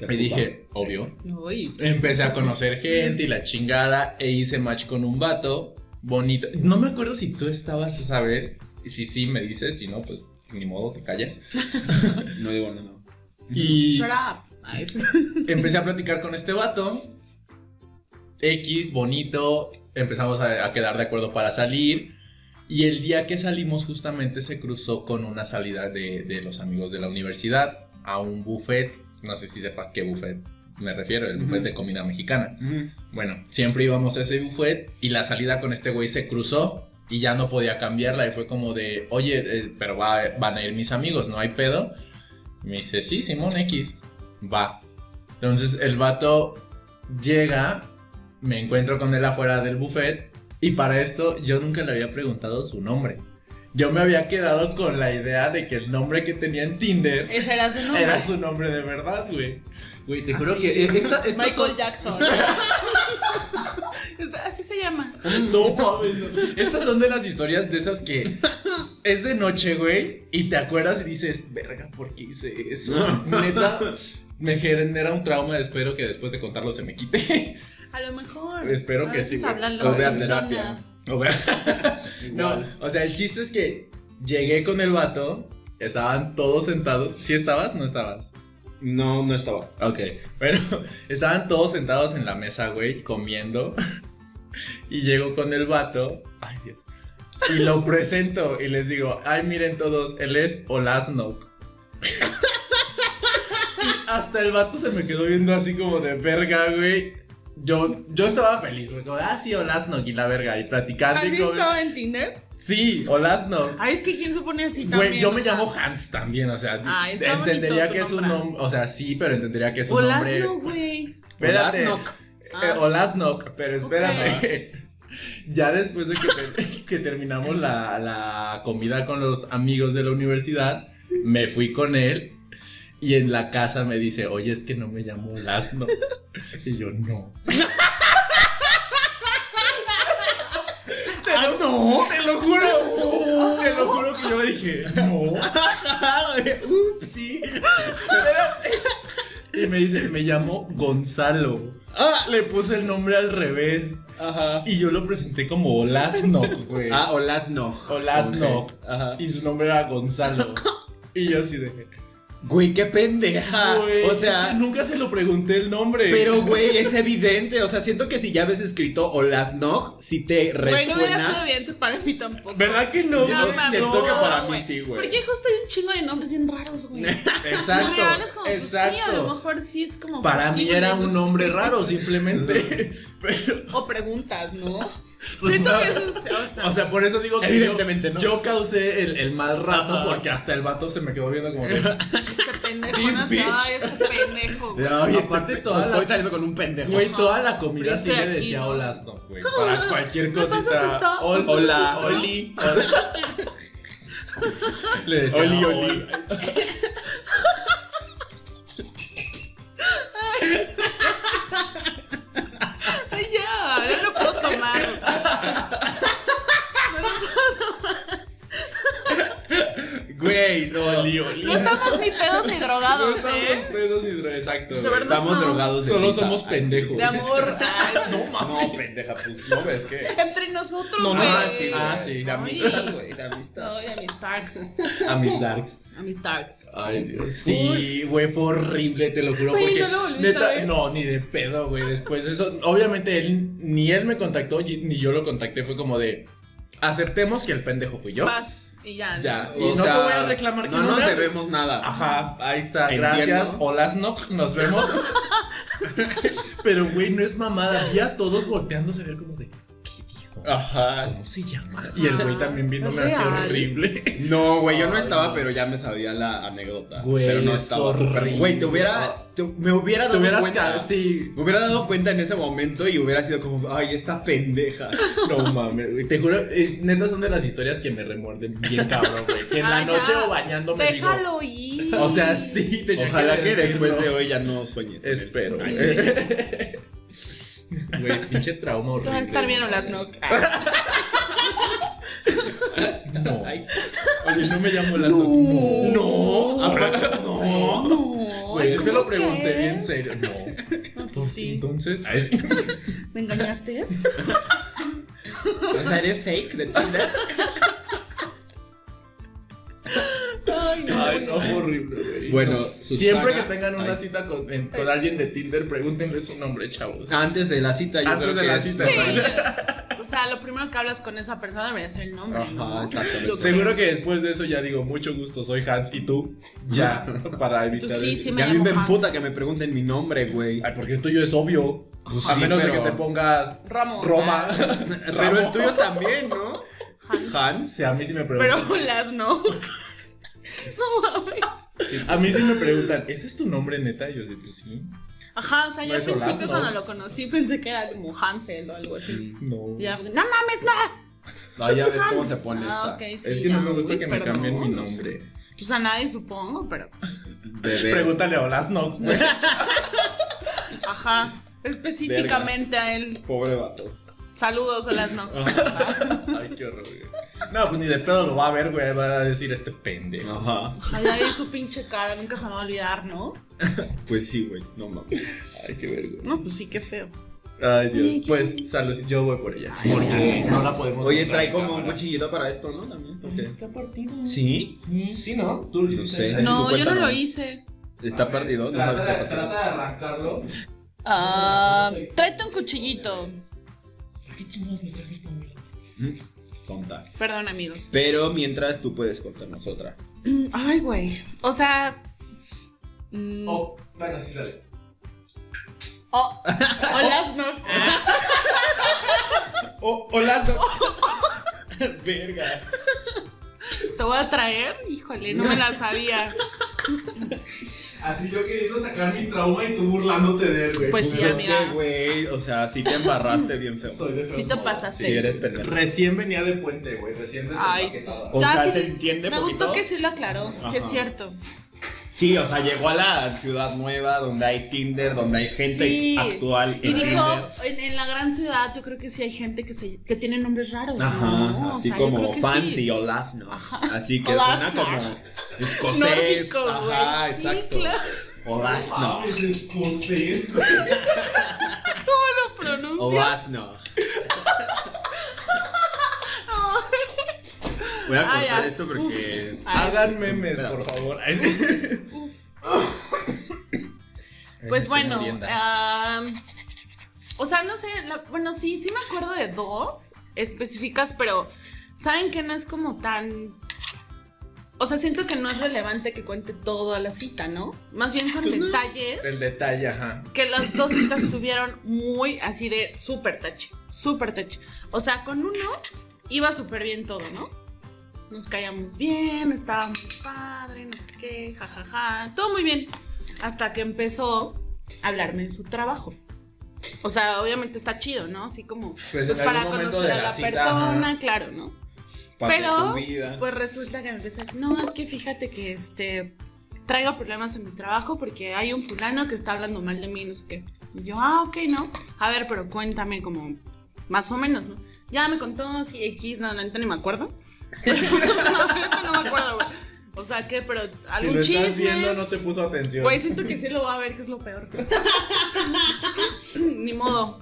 y dije, obvio, Uy. Empecé a conocer gente y la chingada e hice match con un vato bonito. No me acuerdo si tú estabas esa vez. Si sí, me dices. Si no, pues ni modo, te callas. No digo nada. No. Y Shut up. Empecé a platicar con este vato. X, bonito. Empezamos a, a quedar de acuerdo para salir. Y el día que salimos justamente se cruzó con una salida de, de los amigos de la universidad a un buffet. No sé si sepas qué buffet me refiero, el buffet de comida mexicana. Bueno, siempre íbamos a ese buffet y la salida con este güey se cruzó y ya no podía cambiarla y fue como de, oye, eh, pero va- van a ir mis amigos, ¿no hay pedo? Me dice, sí, Simón X, va. Entonces el vato llega, me encuentro con él afuera del buffet y para esto yo nunca le había preguntado su nombre. Yo me había quedado con la idea de que el nombre que tenía en Tinder Ese era su nombre. era su nombre de verdad, güey. Güey, te juro Así. que esta, estas Michael son- Jackson. Esta- Así se llama. No mames. no. Estas son de las historias de esas que es de noche, güey, y te acuerdas y dices, verga, ¿por qué hice eso? Neta, me genera un trauma. Espero que después de contarlo se me quite. A lo mejor. Espero A que sí, O vea funciona. terapia. O sea, no, o sea, el chiste es que llegué con el vato, estaban todos sentados. ¿Sí estabas? ¿No estabas? No, no estaba. Ok, bueno, estaban todos sentados en la mesa, güey, comiendo. Y llego con el vato. Ay, Dios. Y lo presento y les digo, ay, miren todos, él es Olasnok. Y hasta el vato se me quedó viendo así como de verga, güey. Yo, yo estaba feliz, güey. Como, ah, sí, Olasnog y la verga. Y platicando. ¿Has y como- estado en Tinder? Sí, Olasnog. Ay, es que quién se pone así también. Güey, yo me sea, llamo Hans también, o sea, Ay, está entendería que es un nombre. o sea, sí, pero entendería que es un nombre. Olasno, güey. Espérate. Olasnog. Eh, Ah. Olasnog, pero espérame. Ya después de que, que terminamos la, la comida con los amigos de la universidad, me fui con él y en la casa me dice, oye, es que no me llamo Olasnog. Y yo, no. Ah, no. Te lo juro, te lo juro que yo le dije, no. Ups, sí. Y me dice, me llamo Gonzalo. Ah, Le puse el nombre al revés. ajá. Y yo lo presenté como Olasnog, güey. Ah, Olasnog. Olasnog. Ok, Ajá. Y su nombre era Gonzalo. Y yo así de. Güey, qué pendeja. Güey, o es sea, que nunca se lo pregunté el nombre. pero güey, es evidente. O sea, siento que si ya ves escrito Olasnog, si te Güey, no hubiera sido resuena. evidente para mí tampoco. ¿Verdad que no? No, no siento que para mí sí, güey. Porque justo hay un chingo de nombres bien raros, güey. Exacto. Y real es como, pues sí, a lo exacto. mejor sí es como. Para mí posible, era pues, un nombre raro, simplemente. Pero. O preguntas, ¿no? Pues, Siento no. que eso es. O sea, O sea, por eso digo que Evidentemente yo, no. yo causé el, el mal rato Ajá. porque hasta el vato se me quedó viendo como que. este pendejo, This no bitch. Ay, este pendejo, güey. Ay, Aparte, este- toda estoy la- saliendo con un pendejo. Güey, toda la comida sí Estoy me aquí, decía ¿no? hola, no, güey. Para cualquier ¿Me pasas cosita. Ol- Hola, Oli. hola. Le decía Oli, hola. oli. Ay, ya, ya lo puedo tomar. Güey, no, Oli, oli. No estamos ni pedos ni No drogados, estamos ¿eh? pedos ni dro- Exacto. De verdad. Estamos no. drogados. de Solo risa. somos pendejos. De amor. Ay, no No, pendeja, pues no ves que. Entre nosotros, No, güey. ah, sí, Ah, sí. De amistad, güey, de amistad. Ay, a mis Starks. A mis darks. A mis Starks. Ay, Dios. Sí, güey, fue horrible, te lo juro. Porque no lo volviste a neta, ver. no, ni de pedo, güey. Después de eso, obviamente él, ni él me contactó, ni yo lo contacté. Fue como de, aceptemos que el pendejo fui yo. Vas y ya. Ya, ¿no? y no te voy a reclamar que no no nos me- debemos nada. Ajá, ahí está, Entiendo. gracias. Hola, Snock, nos vemos. Pero, güey, no es mamada. Vi a todos volteándose a ver como de. Ajá. ¿Cómo se llama? Y el güey también viéndome Es así real. horrible. No, güey, yo no estaba, pero ya me sabía la anécdota. Güey, pero no es estaba súper. Güey, te hubiera. te- me hubiera Te dado hubieras cuenta. ca- sí. Me hubiera dado cuenta en ese momento y hubiera sido como, ay, esta pendeja. No mames, güey. Te juro, es, neta son de las historias que me remuerden bien cabrón, güey. Que en la noche ya. o bañándome Déjalo ir. digo. O sea, sí, tenía Ojalá que después de hoy ya no sueñes. con él. Espero. Ay, Güey, pinche trauma horrible. Todo estar bien o las no. No. Oye, no me llamo las No. No. No. No. No. Güey, es yo se lo pregunté bien serio. No. No, pues sí. Entonces. ¿Me engañaste? O sea, eres fake de Tinder. Ay, no. Ay, no, horrible. Bueno, siempre que tengan una cita con, en- con alguien de Tinder, pregúntenle su nombre, chavos. Antes de la cita, yo Antes creo de que la es- cita. Sí. O sea, lo primero que hablas con esa persona debería ser el nombre, Ajá, ¿no? exactamente. Seguro que después de eso ya digo, mucho gusto, soy Hans y tú, ya, para evitar Tú sí, sí Y me a mí me emputa que me pregunten mi nombre, güey. Ay, porque el tuyo es obvio. Pues a sí, menos de que te pongas Ramo. Roma. Pero el tuyo también, ¿no? Hans. Hans. Sí, a mí sí me preguntan. Pero las no. No mames. A mí sí me preguntan, ¿ese es tu nombre neta? Y yo sí, pues sí. Ajá, o sea, yo No al principio ¿no? cuando lo conocí pensé que era como Hansel o algo así. No. Ya, no mames, no. Ah, ya ves cómo se pone Ah, esta. sí, es que ya. no me gusta Uy, que me cambien mi no nombre. Pues a nadie supongo, pero. Bebé. Pregúntale a Olasno. Ajá. Específicamente a él. Pobre vato. Saludos, Olas no. Ay, qué horror, güey. No, pues ni de pedo lo va a ver, güey. Va a decir este pendejo. Ajá. Ojalá vi su pinche cara, nunca se me va a olvidar, ¿no? Pues sí, güey. No mames. Ay, qué vergüenza. No, pues sí, qué feo. Ay, Sí, Dios. qué- Pues, salud. Yo voy por ella. Ay, porque gracias. no la podemos Oye, trae como un cuchillito para esto, ¿no? También. Está partido. ¿Sí? Sí, sí, ¿no? Tú lo No hiciste. sé. No, yo no lo hice. Está partido. No Trata, partido. trata de arrancarlo. Ah, tráete un cuchillito. ¿Qué chingados me trajiste? Mm, Tonta. Perdón, amigos. Pero mientras tú puedes cortarnos otra. Ay, güey. O sea. mm, Oh, bueno, sí, dale. Oh, hola, no. Oh, hola. Verga. Te voy a traer, híjole, no me la sabía. Así yo queriendo sacar mi trauma y tú burlándote de él, güey. Pues sí, Es amiga. que, güey, o sea, sí te embarraste bien feo. Soy de Sí te pasaste. Sí, eres pendejo. Recién venía de puente, güey. Recién Ay, desempaquetado. O sea, sí, ¿se entiende Me poquito? gustó que sí lo aclaró, sí es Ajá. cierto. Sí, o sea, llegó a la ciudad nueva donde hay Tinder, donde hay gente Sí. actual Y en dijo, Tinder. en, en la gran ciudad yo creo que sí hay gente que, se, que tiene nombres raros, Ajá, ¿no? O así sea, yo como creo que Fancy sí. o Lasno. Ajá. Así que Olasno. suena como escocés. Nórdico, Ajá. Sí, exacto. claro. O Lasno. Mames, escocés, güey. ¿Cómo lo pronuncias? O Lasno. Voy a Ah, cortar ya. esto porque. Ay. Hagan memes, por favor. Pues bueno, o sea, no sé, la- bueno, sí, sí me acuerdo de dos específicas, pero saben que no es como tan... O sea, siento que no es relevante que cuente todo a la cita, ¿no? Más bien son Pues no. detalles El detalle, ajá. que las dos citas tuvieron muy así de súper touch, súper touch. O sea, con uno iba súper bien todo, ¿no? Nos caíamos bien, estaba muy padre, no sé qué, jajaja, todo muy bien. Hasta que empezó a hablarme de su trabajo. O sea, obviamente está chido, ¿no? Así como Pues, pues, para conocer a la la cita, persona, ajá. claro, ¿no? Pero, pues resulta que me empieza a decir, no, es que fíjate que este traigo problemas en mi trabajo porque hay un fulano que está hablando mal de mí, no sé qué. Y yo, ah, ok, ¿no? A ver, pero cuéntame como más o menos, ¿no? Ya me contó así X, no, neta ni me acuerdo. no, no me acuerdo, güey. O sea, ¿qué? Pero Si algún lo chisme. estás viendo, no te puso atención. Güey, siento que sí lo va a ver, que es lo peor. Ni modo.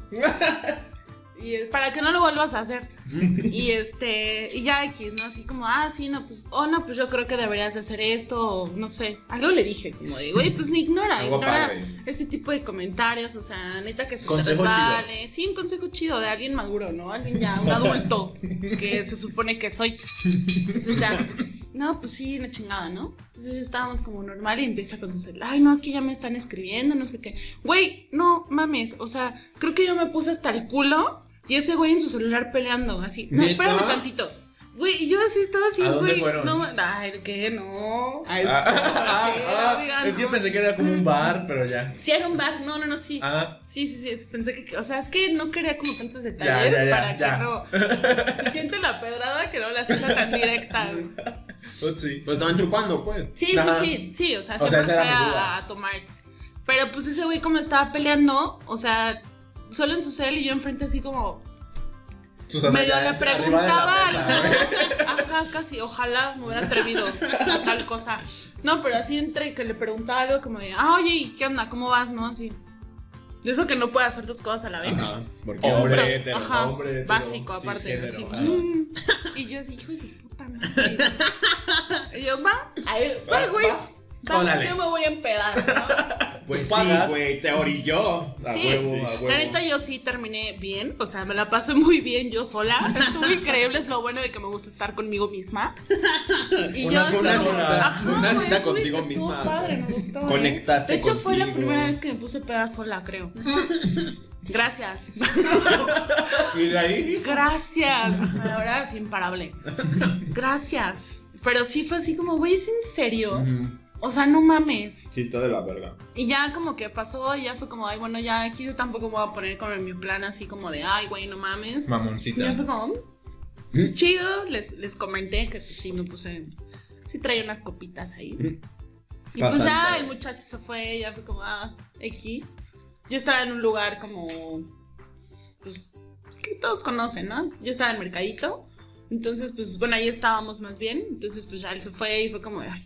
Y es para que no lo vuelvas a hacer. Y este, y ya X, ¿no? Así como, ah, sí, no, pues, oh, no, pues yo creo que deberías de hacer esto, o no sé. Algo le dije, como de, güey, pues ignora, Algo ignora padre. ese tipo de comentarios, o sea, neta que se te Consejo resbale. Sí, un consejo chido de alguien maduro, ¿no? Alguien ya, un adulto, que se supone que soy. Entonces ya, no, pues sí, una chingada, ¿no? Entonces ya estábamos como normal y empieza con su celular. Ay, no, es que ya me están escribiendo, no sé qué. Güey, no mames, o sea, creo que yo me puse hasta el culo y ese güey en su celular peleando, así. No, ¿Neta? espérame tantito. Güey, y yo así estaba así, ¿A dónde güey. fueron? No, ay, ¿qué? No. Ay, Ah, ah, ah, ¿qué? ah, Oigan, es que no. pensé que era como un bar, pero ya. Sí, era un bar, no, no, no, sí. Ah, Sí, sí, sí, pensé que, o sea, es que no quería como tantos detalles Ya, ya, ya, para ya. que no, si siente la pedrada que no la sienta tan directa. güey. sí. Pues estaban chupando, pues. Sí, Ajá. sí, sí, sí, o sea, O sea, siempre esa fue a, a tomar. Pero pues ese güey como estaba peleando, o sea, solo en su cel y yo enfrente así como Susana medio le preguntaba algo. Ajá, casi, ojalá me hubiera atrevido a tal cosa. No, pero así entre que le preguntaba algo como de, ah, oye, ¿y ¿qué onda? ¿Cómo vas? ¿No? Así. De eso que no puede hacer dos cosas a la vez. Ajá. Porque hombre, hetero. ajá, hombre hetero, básico aparte. así, mm. Y yo así, hijo de su puta madre. Y yo, va, ahí, va, güey. Va, Órale. yo me voy a empedar, ¿no? Pues Tú sí, güey, te orilló. A Sí, huevo, a huevo. la neta yo sí terminé bien, o sea, me la pasé muy bien yo sola. Estuvo increíble, es lo bueno de que me gusta estar conmigo misma. Y Una- yo una cita- ajá, una güey, cita estuve- contigo estuvo misma. padre, me gustó. ¿eh? Conectaste De hecho, fue la primera vez que me puse peda sola, creo. Gracias. Y de ahí. Gracias. Ahora es imparable. Gracias. Pero sí fue así como, güey, ¿es en serio? O sea, no mames. Sí, está de la verga. Y ya como que pasó, y ya fue como, ay, bueno, ya aquí yo tampoco me voy a poner como en mi plan así como de, ay, güey, no mames. Y Mamoncita. ya fue como, "Mm, pues chido. Les, les comenté que pues sí me puse, sí traía unas copitas ahí. Y pues ya el muchacho se fue, ya fue como, ah, X. Yo estaba en un lugar como, pues, que todos conocen, ¿no? Yo estaba en Mercadito. Entonces, pues, bueno, ahí estábamos más bien. Entonces, pues ya él se fue y fue como, ay,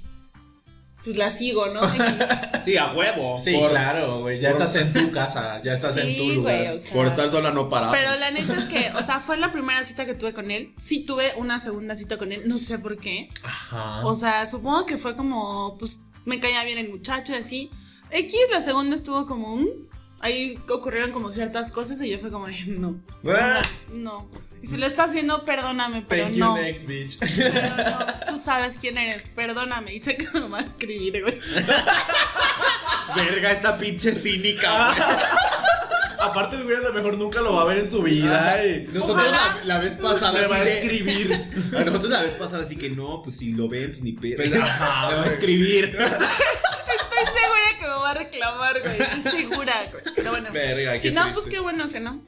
pues la sigo, ¿no? Sí, a huevo. Sí, por, claro, güey. Ya por- estás en tu casa, ya estás en tu lugar. o sea. Por estar sola no paraba. Pero la neta es que, o sea, fue la primera cita que tuve con él. Sí tuve una segunda cita con él, no sé por qué. Ajá. O sea, supongo que fue como, pues, me caía bien el muchacho y así. X, la segunda estuvo como, "Mm". ahí ocurrieron como ciertas cosas y yo fue como, "Ay, no, Ah, no. Y si lo estás viendo, perdóname, pero Thank no. you, next bitch. Pero no, tú sabes quién eres, perdóname. Y sé que me va a escribir, güey. Verga, esta pinche cínica, güey. aparte el güey a lo mejor nunca lo va a ver en su vida. y Nosotros la, la vez pasada me va a así de- escribir. A nosotros la vez pasada así que no, pues si lo ven, pues ni pedo. Pues, Le ajá, va a escribir. Estoy segura que me va a güey. Estoy segura, güey. Pero bueno. Verga, Si no, triste. pues qué bueno que no.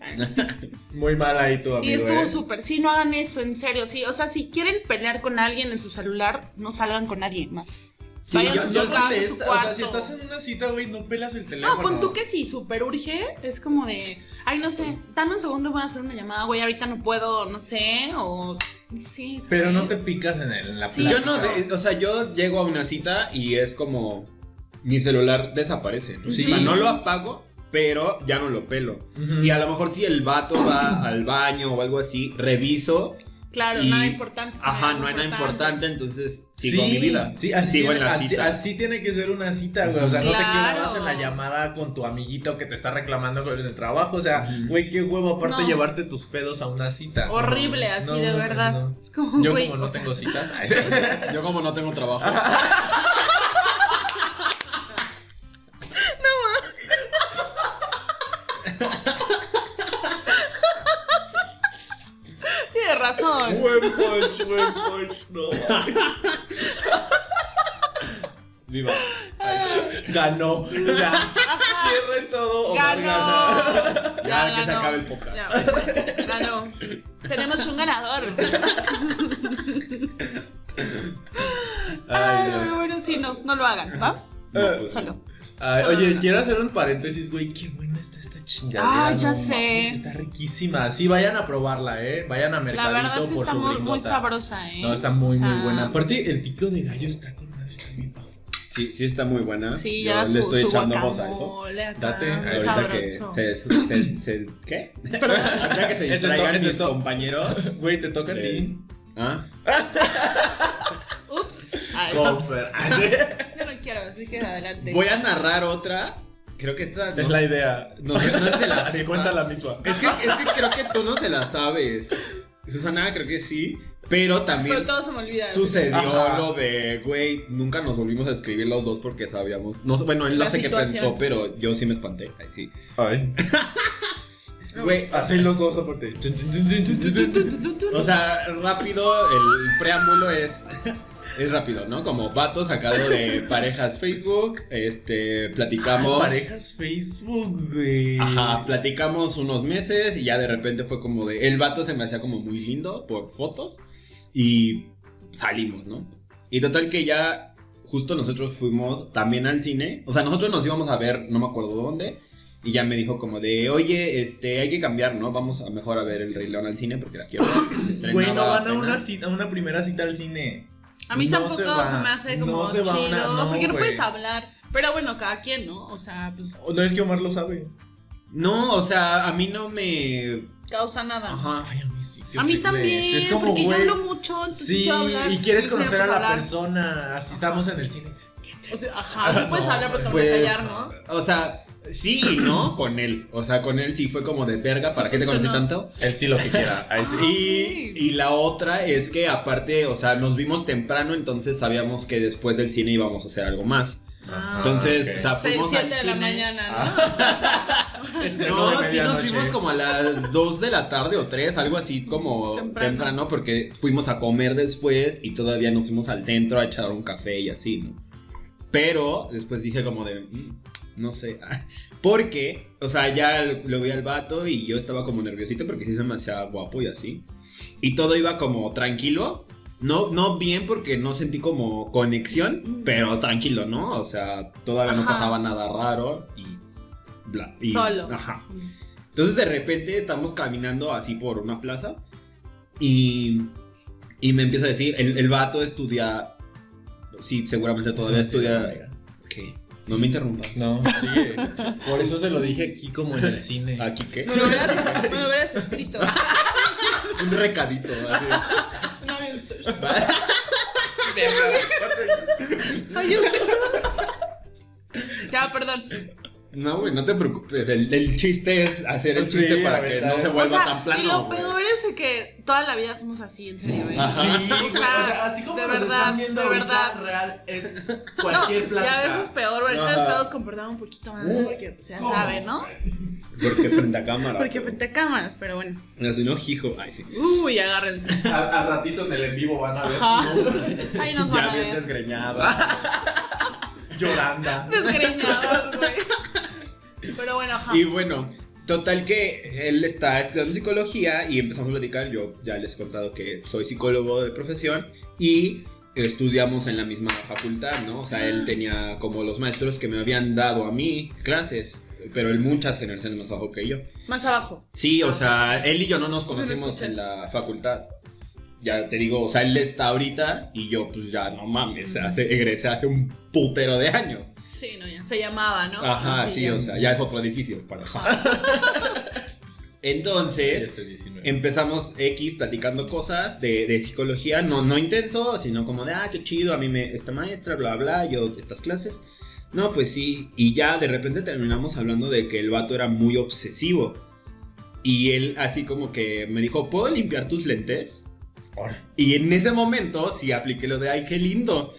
Muy mal ahí tu amigo. Y estuvo ¿eh? súper. Sí, no hagan eso, en serio. Sí, o sea, si quieren pelear con alguien en su celular, no salgan con nadie más. Sí, Vayan yo- a yo su casa, a su cuarto. O sea, si estás en una cita, güey, no pelas el teléfono. No, pon tú que sí, súper urge. Es como de, ay, no sé, dame un segundo, voy a hacer una llamada, güey, ahorita no puedo, no sé, o sí. ¿sabes? Pero no te picas en, el- en la Sí, Yo no, de- o sea, yo llego a una cita y es como mi celular desaparece. ¿no? Sí. O sea, no lo apago, pero ya no lo pelo. Y a lo mejor si el vato va al baño o algo así, reviso. Claro, y- nada importante. sí, Ajá, no hay nada importante, entonces Sí, sigo mi vida. Sí, así, sigo tiene, en la así, cita. así tiene que ser una cita, güey. O sea, no te quedas en la llamada con tu amiguito que te está reclamando con el trabajo. O sea, güey, qué huevo aparte No. llevarte tus pedos a una cita. Horrible, No, así no, de verdad. no. Es como, Yo güey, como no o sea, tengo citas. Yo como no tengo trabajo. Buen punch, buen punch, no. Viva. Ganó. Ya. Ajá. Cierren todo. Ganó. Ya, que se acabe el podcast. Ya, ganó. Tenemos un ganador. Ay, Ay, Dios. bueno, sí, no, no lo hagan, ¿va? No, pues, Solo. Ay, oye, una. quiero hacer un paréntesis, güey. Qué buena está esta chingadera. Ay, ya no sé. mames, Está riquísima. Sí, vayan a probarla, ¿eh? Vayan a La Mercadito verdad sí por está su muy, sabrosa, ¿eh? No, está muy, O sea, muy buena. Aparte, el pico de gallo está con madre también. Sí, sí está muy buena. Sí, Yo ya le su, estoy su echando voz a eso. Date, Ahorita que sabroso. se, se, se- ¿Qué? Perdón. Ahorita que se distraigan mis compañeros. Güey, te toca a ti. Eh, ¿Ah? Ups. Ay, Comper. yo no quiero, así que adelante. Voy a narrar otra. Creo que esta. Es la idea. No, no se la sepa. cuenta la misma. Es que, es que creo que tú no se la sabes. Susana, creo que sí. Pero también Pero todo se me olvida. sucedió Ajá. lo de, güey, nunca nos volvimos a escribir los dos porque sabíamos. No, bueno, él no sé qué situación. pensó, pero yo sí me espanté. Ay, sí. Ay. Güey, Así los dos aparte. O sea, rápido, el preámbulo es. Es rápido, ¿no? Como vato sacado de parejas Facebook. Este. Platicamos. Parejas Facebook, güey. Ajá, platicamos unos meses y ya de repente fue como de. El vato se me hacía como muy lindo por fotos. Y salimos, ¿no? Y total que ya. Justo nosotros fuimos también al cine. O sea, nosotros nos íbamos a ver, no me acuerdo dónde. Y ya me dijo como de, oye, este, hay que cambiar, ¿no? Vamos a mejor a ver el Rey León al cine porque la quiero ver. Güey, no van a una, cita, a una primera cita al cine. A mí No tampoco se se, va. me hace como No se chido. una- no, porque no puedes hablar. Pero bueno, cada quien, ¿no? O sea, pues No es que Omar lo sabe. No, o sea, a mí no me. causa nada. Ajá. Ay, a mí sí. A mí también, es. Como, porque güey. yo hablo mucho, entonces Sí, quiero hablar. y quieres conocer a la hablar. persona. Así estamos en el cine. O sea, ajá, sí puedes No, hablar, pero te Pues, callar, ¿no? O sea, sí y no con él. O sea, con él sí fue como de verga, Sí ¿para qué te conocí tanto? Él sí lo que quiera. Sí. Y, y la otra es que aparte, o sea, nos vimos temprano, entonces sabíamos que después del cine íbamos a hacer algo más. Ah. Entonces, ok. o sea, Seis, fuimos al siete de la mañana, ¿no? De No, sí nos fuimos como a las 2 de la tarde o 3, algo así como Temprano. temprano. porque fuimos a comer después y todavía nos fuimos al centro a echar un café y así, ¿no? Pero después dije como de, "Mm, no sé, porque, o sea, ya lo vi al vato y yo estaba como nerviosito porque sí se me hacía guapo y así. Y todo iba como tranquilo. No, no bien porque no sentí como conexión, pero tranquilo, ¿no? O sea, todavía no pasaba nada raro y bla. y- Solo. Ajá. Entonces de repente estamos caminando así por una plaza y, y me empieza a decir, el, el vato estudia, sí, seguramente todavía estudia... No me interrumpas. No, sigue. Por eso se lo dije aquí como en el cine. ¿Aquí qué? Me lo hubieras, me lo hubieras escrito. Un recadito. así. No me gustó. Ay, yo- Ya, perdón. No, güey, no te preocupes. El, el chiste es hacer el Sí, chiste para que no se O vuelva sea, tan plano. y lo peor es que toda la vida somos así, en serio, ¿eh? Ajá. Sí, O güey, o sea, sea, así como de nos verdad, están viendo de ahorita, verdad. real es No, cualquier y plática. a veces peor, ahorita Ajá. nos estamos comportando un poquito más, porque pues ya ¿Cómo? saben, ¿no? Porque frente a cámara. Porque frente a cámaras, pero bueno. Así no, hijo. Ay, sí. Uy, agárrense. Al, ratito en el en vivo van a ver. Ajá. Ahí nos van Ya a bien ver. desgreñada. Llorando. Desgreñados, güey. Pero bueno, ajá. y bueno, total que él está estudiando psicología y empezamos a platicar. Yo ya les he contado que soy psicólogo de profesión y estudiamos en la misma facultad, ¿no? O sea, él tenía como los maestros que me habían dado a mí clases, pero él muchas generaciones más bajo que yo. Más abajo. Sí, o sea, él y yo no nos conocimos en la facultad. Ya te digo, o sea, él está ahorita y yo pues ya no mames, hace, egresé hace un putero de años. Sí, no, ya. Se llamaba, ¿no? Ajá, sí, ya. o sea, ya es otro edificio para. Entonces, 19. empezamos X platicando cosas de, de psicología, no, no intenso, sino como de, ah, qué chido, a mí me, esta maestra, bla, bla, yo, estas clases. No, pues sí, y ya de repente terminamos hablando de que el vato era muy obsesivo. Y él así como que me dijo, ¿puedo limpiar tus lentes? Ahora. Y en ese momento sí apliqué lo de, ay, qué lindo.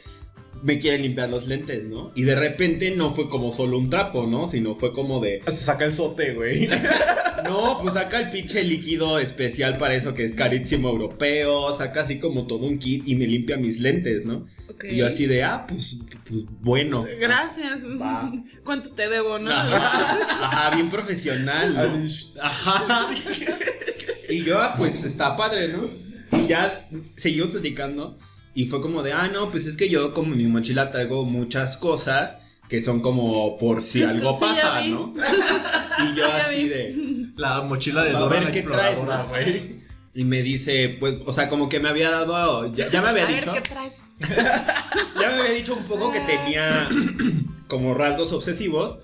Me quieren limpiar los lentes, ¿no? Y de repente no fue como solo un trapo, ¿no? Sino fue como de, Se saca el sote, güey. no, pues saca el pinche líquido especial para eso que es carísimo europeo, saca así como todo un kit y me limpia mis lentes, ¿no? Ok. Y yo así de, ah, pues, pues bueno. Gracias. Va. ¿Cuánto te debo, no? Ajá, ajá, bien profesional, Ajá. Y yo, ah, pues está padre, ¿no? Y ya seguimos platicando y fue como de, ah, no, pues es que yo como en mi mochila traigo muchas cosas que son como por si algo Sí, ya pasa, vi. ¿no? Y yo Sí, ya así vi. de... La mochila de A Dora ver la qué traes, exploradora, ¿no? güey. Y me dice, pues, o sea, como que me había dado, ya, ya me había A ver, dicho, ¿qué traes? ya me había dicho un poco que tenía como rasgos obsesivos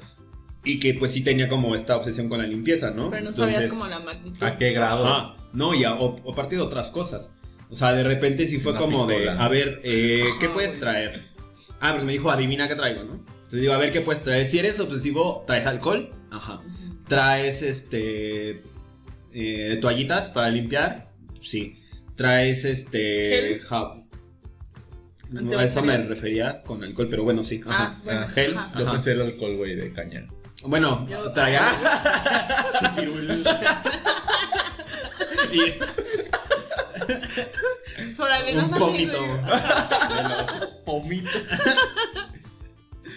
y que pues sí tenía como esta obsesión con la limpieza, ¿no? Pero no sabías Entonces- como la magnitud. ¿A qué grado? Ajá, no, y a, o, o partir de otras cosas. O sea, de repente sí fue como de, a ver, eh, ¿qué puedes traer? Ah, porque me dijo, adivina qué traigo, ¿no? Entonces digo, a ver, ¿qué puedes traer? Si eres obsesivo, ¿traes alcohol? Ajá. ¿Traes, este, eh, toallitas para limpiar? Sí. ¿Traes, este, Gel. ja- No, a eso me refería con alcohol, pero bueno, sí. Ajá. Ah, bueno. Ah, gel. ajá. Yo pensé el alcohol, güey, de caña. Bueno, Yo- traía chupirul. y No un. Bueno, Pomito.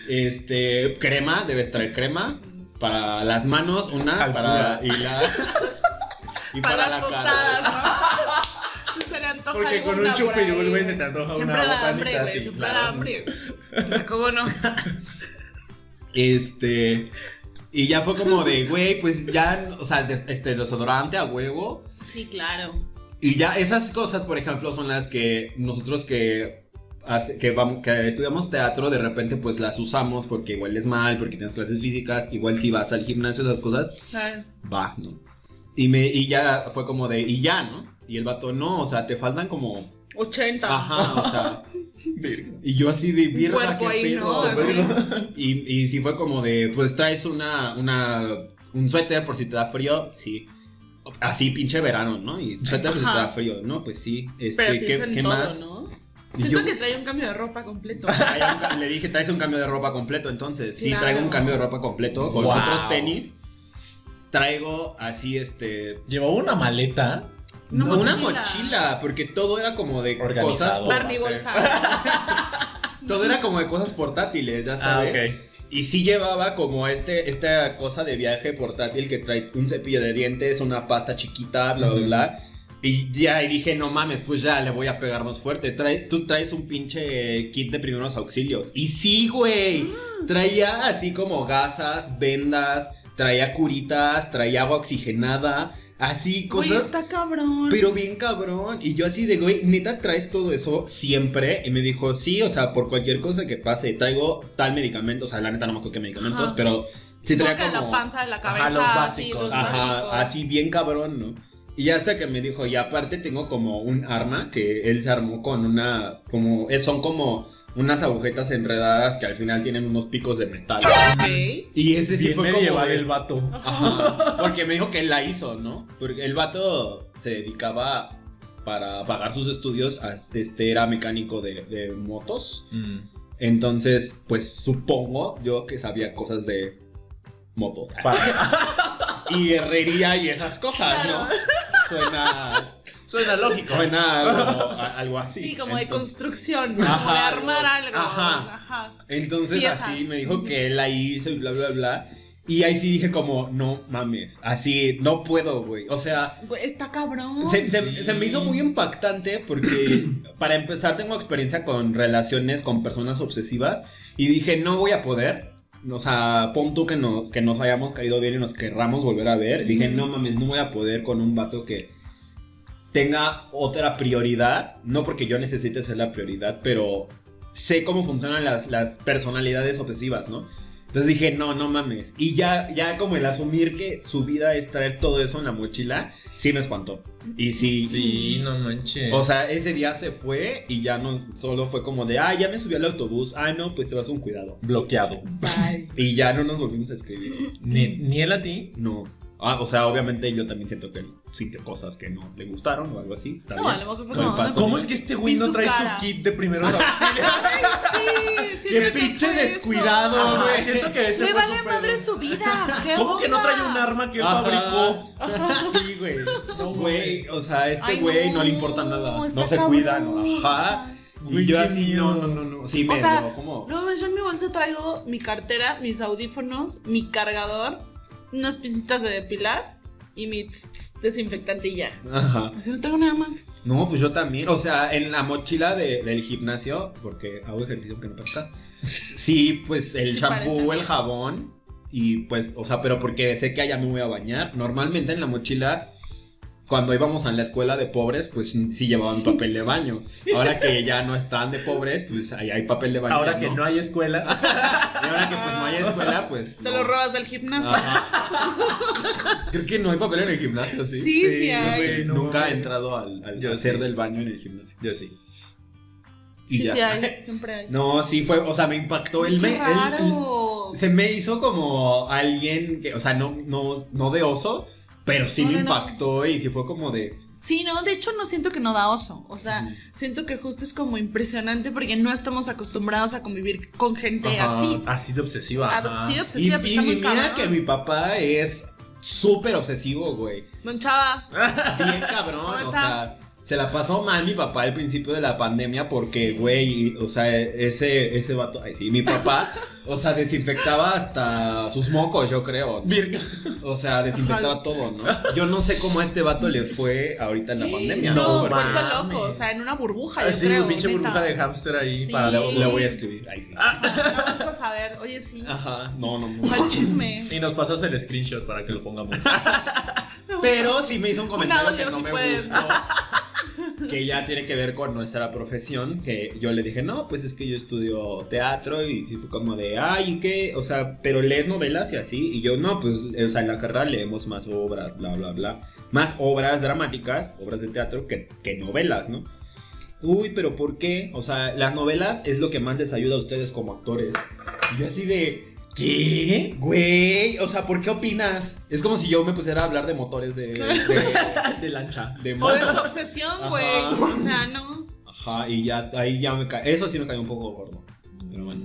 este, crema, debes traer crema para las manos, una para y la y Para, las la tostadas, cara. ¿no? Se le antoja Porque con un chupirul, güey, se te antoja Siempre una da botanita hambre, güey. así, Siempre claro. da hambre. ¿Cómo no? Este y ya fue como de, güey, pues ya, o sea, este desodorante a huevo. Sí, claro. Y ya esas cosas, por ejemplo, son las que nosotros que, hace- que, vamos, que estudiamos teatro, de repente pues las usamos porque igual es mal, porque tienes clases físicas, igual si vas al gimnasio, esas cosas, Claro. va, ¿no? Y, me, y ya fue como de, y ya, ¿no? Y el vato, no, o sea, te faltan como, 80. ajá, o sea, y yo así de, cuerpo qué pedo, ¿no? Así. verga". Y, y sí fue como de, pues traes una, una, un suéter por si te da frío, sí. Así pinche verano, ¿no? Y Ajá. da frío, ¿no? Pues sí. Este, Pero ¿qué, piensa en qué todo, más? Siento yo- que trae un cambio de ropa completo. Le dije, traes un cambio de ropa completo, entonces. Sí, Claro. traigo un cambio de ropa completo con Wow. otros tenis. Traigo así, este... Llevaba una maleta. Una no, una mochila. porque todo era como de cosas... Organizado. Barbie bolsa. Todo era como de cosas portátiles, ya Ah, sabes. Y sí llevaba como este, esta cosa de viaje portátil que trae un cepillo de dientes, una pasta chiquita, bla, bla, bla. Y ya y dije, no mames, pues ya le voy a pegar más fuerte. Trae, tú traes un pinche kit de primeros auxilios. Y sí, güey. Traía así como gasas, vendas, traía curitas, traía agua oxigenada, así Güey, cosas. está cabrón. Pero bien cabrón. Y yo así de, güey, neta, traes todo eso siempre. Y me dijo, sí, o sea, por cualquier cosa que pase, traigo tal medicamento. O sea, la neta no me acuerdo qué medicamentos, Ajá. pero sí traía que como. la panza de la cabeza, Ajá, los así, básicos. los Ajá, básicos. así bien cabrón, ¿no? Y ya hasta que me dijo, y aparte tengo como un arma que él se armó con una, como, son como unas agujetas enredadas que al final tienen unos picos de metal. Ok. Y ese sí Bien fue como de- el vato. Ajá, porque me dijo que él la hizo, ¿no? Porque el vato se dedicaba para pagar sus estudios, a, este era mecánico de, de motos. Mm. Entonces, pues supongo yo que sabía cosas de motos. y herrería y esas cosas, ¿no? Suena, Suena lógico. suena algo, algo así. Sí, como de construcción, como de armar algo. ajá. Ajá. Entonces Piezas. así me dijo que él la hizo y bla, bla, bla. Y ahí sí dije como, no mames, así no puedo, güey. O sea, Está cabrón. se, se- Sí. se me hizo muy impactante porque para empezar tengo experiencia con relaciones con personas obsesivas y dije, no voy a poder. O sea, pon tú que nos, que nos hayamos caído bien y nos querramos volver a ver. Dije, no mames, no voy a poder con un vato que tenga otra prioridad. No porque yo necesite ser la prioridad, pero sé cómo funcionan las, las personalidades obsesivas, ¿no? Entonces dije, no, no mames. Y ya, ya como el asumir que su vida es traer todo eso en la mochila, sí me espantó. Y sí, Sí, no manches. o sea, ese día se fue y ya no solo fue como de, ah, ya me subí al autobús, ah, no, pues te vas con cuidado. bloqueado. Bye. Y ya no nos volvimos a escribir. Ni, ni él a ti. No. Ah, o sea, obviamente yo también siento que sintió cosas que no le gustaron o algo así. Está No, bien. a lo mejor fue Soy como, pasto. no, ¿Cómo es que este güey no trae cara. su kit de primeros auxilios? Sí, sí, ¡Qué pinche descuidado, güey! siento que ese Le vale madre su vida. ¿Qué ¿Cómo que no trae un arma que él Ajá. fabricó? Ajá. Sí, güey. No, Güey, o sea, este Ay, güey no, no, le importa nada. No se cuida, ¿no? Ajá. Y yo así, no, no, no, no. Sí, me O sea, como... No, yo en mi bolsa traigo mi cartera, mis audífonos, mi cargador, unas pincitas de depilar y mi tss, tss, desinfectante y ya. Ajá. Así no tengo nada más. No, pues yo también. O sea, en la mochila de- del gimnasio, porque hago ejercicio aunque no parezca. Sí, pues el Sí shampoo, el jabón. Y pues, o sea, pero porque sé que allá me voy a bañar. Normalmente en la mochila, cuando íbamos a la escuela de pobres, pues sí llevaban papel de baño. Ahora que ya no están de pobres, pues ahí hay papel de baño. Ahora que no hay escuela. Y ahora que pues no hay escuela, pues. Te no. lo robas del gimnasio. Ajá. Creo que no hay papel en el gimnasio, sí. Sí, sí, Sí, hay. no Nunca he entrado al, al Yo hacer sí. del baño en el gimnasio. Yo sí. Y Sí, ya. sí hay. Siempre hay. No, sí fue, o sea, me impactó. Él qué me, él- él- se me hizo como alguien que, o sea, no, no, no de oso, pero sí No, me no, no. impactó y sí fue como de. Sí, no, de hecho no siento que no da oso. O sea, siento que justo es como impresionante porque no estamos acostumbrados a convivir con gente Ajá. así. Así de obsesiva. Así de Y, obsesiva, y está muy mira cabrón. que mi papá es súper obsesivo, güey. Don Chava, Bien cabrón, ¿Cómo o está? sea. Se la pasó mal mi papá al principio de la pandemia porque, Sí. güey, o sea, ese, ese vato, ay sí, mi papá, o sea, desinfectaba hasta sus mocos, yo creo. ¿no? O sea, desinfectaba todo, ¿no? Yo no sé cómo a este vato le fue ahorita en la pandemia. no, No vuelto mames. loco. O sea, en una burbuja, yo Así, creo. un pinche neta. burbuja de hámster ahí Sí. para Le, le voy a escribir, ahí sí. Nada más para saber. Oye, sí. Ajá, no, no, no. Al chisme. Y nos pasas el screenshot para que lo pongamos. Pero sí me hizo un comentario que no me puedes. gustó. Que ya tiene que ver con nuestra profesión. Que yo le dije, no, pues es que yo estudio teatro. Y sí fue como de, ay, ¿y qué? O sea, pero lees novelas y así. Y yo, no, pues, o sea, en la carrera leemos más obras, bla, bla, bla. Más obras dramáticas, obras de teatro, que, que novelas, ¿no? Uy, pero ¿por qué? O sea, las novelas es lo que más les ayuda a ustedes como actores. Y yo así de, ¿qué? Güey, o sea, ¿por qué opinas? Es como si yo me pusiera a hablar de motores de... de, de lancha. de O de su obsesión, güey. O sea, no. Ajá, y ya, ahí ya me cae. Eso sí me cayó un poco gordo. Pero bueno.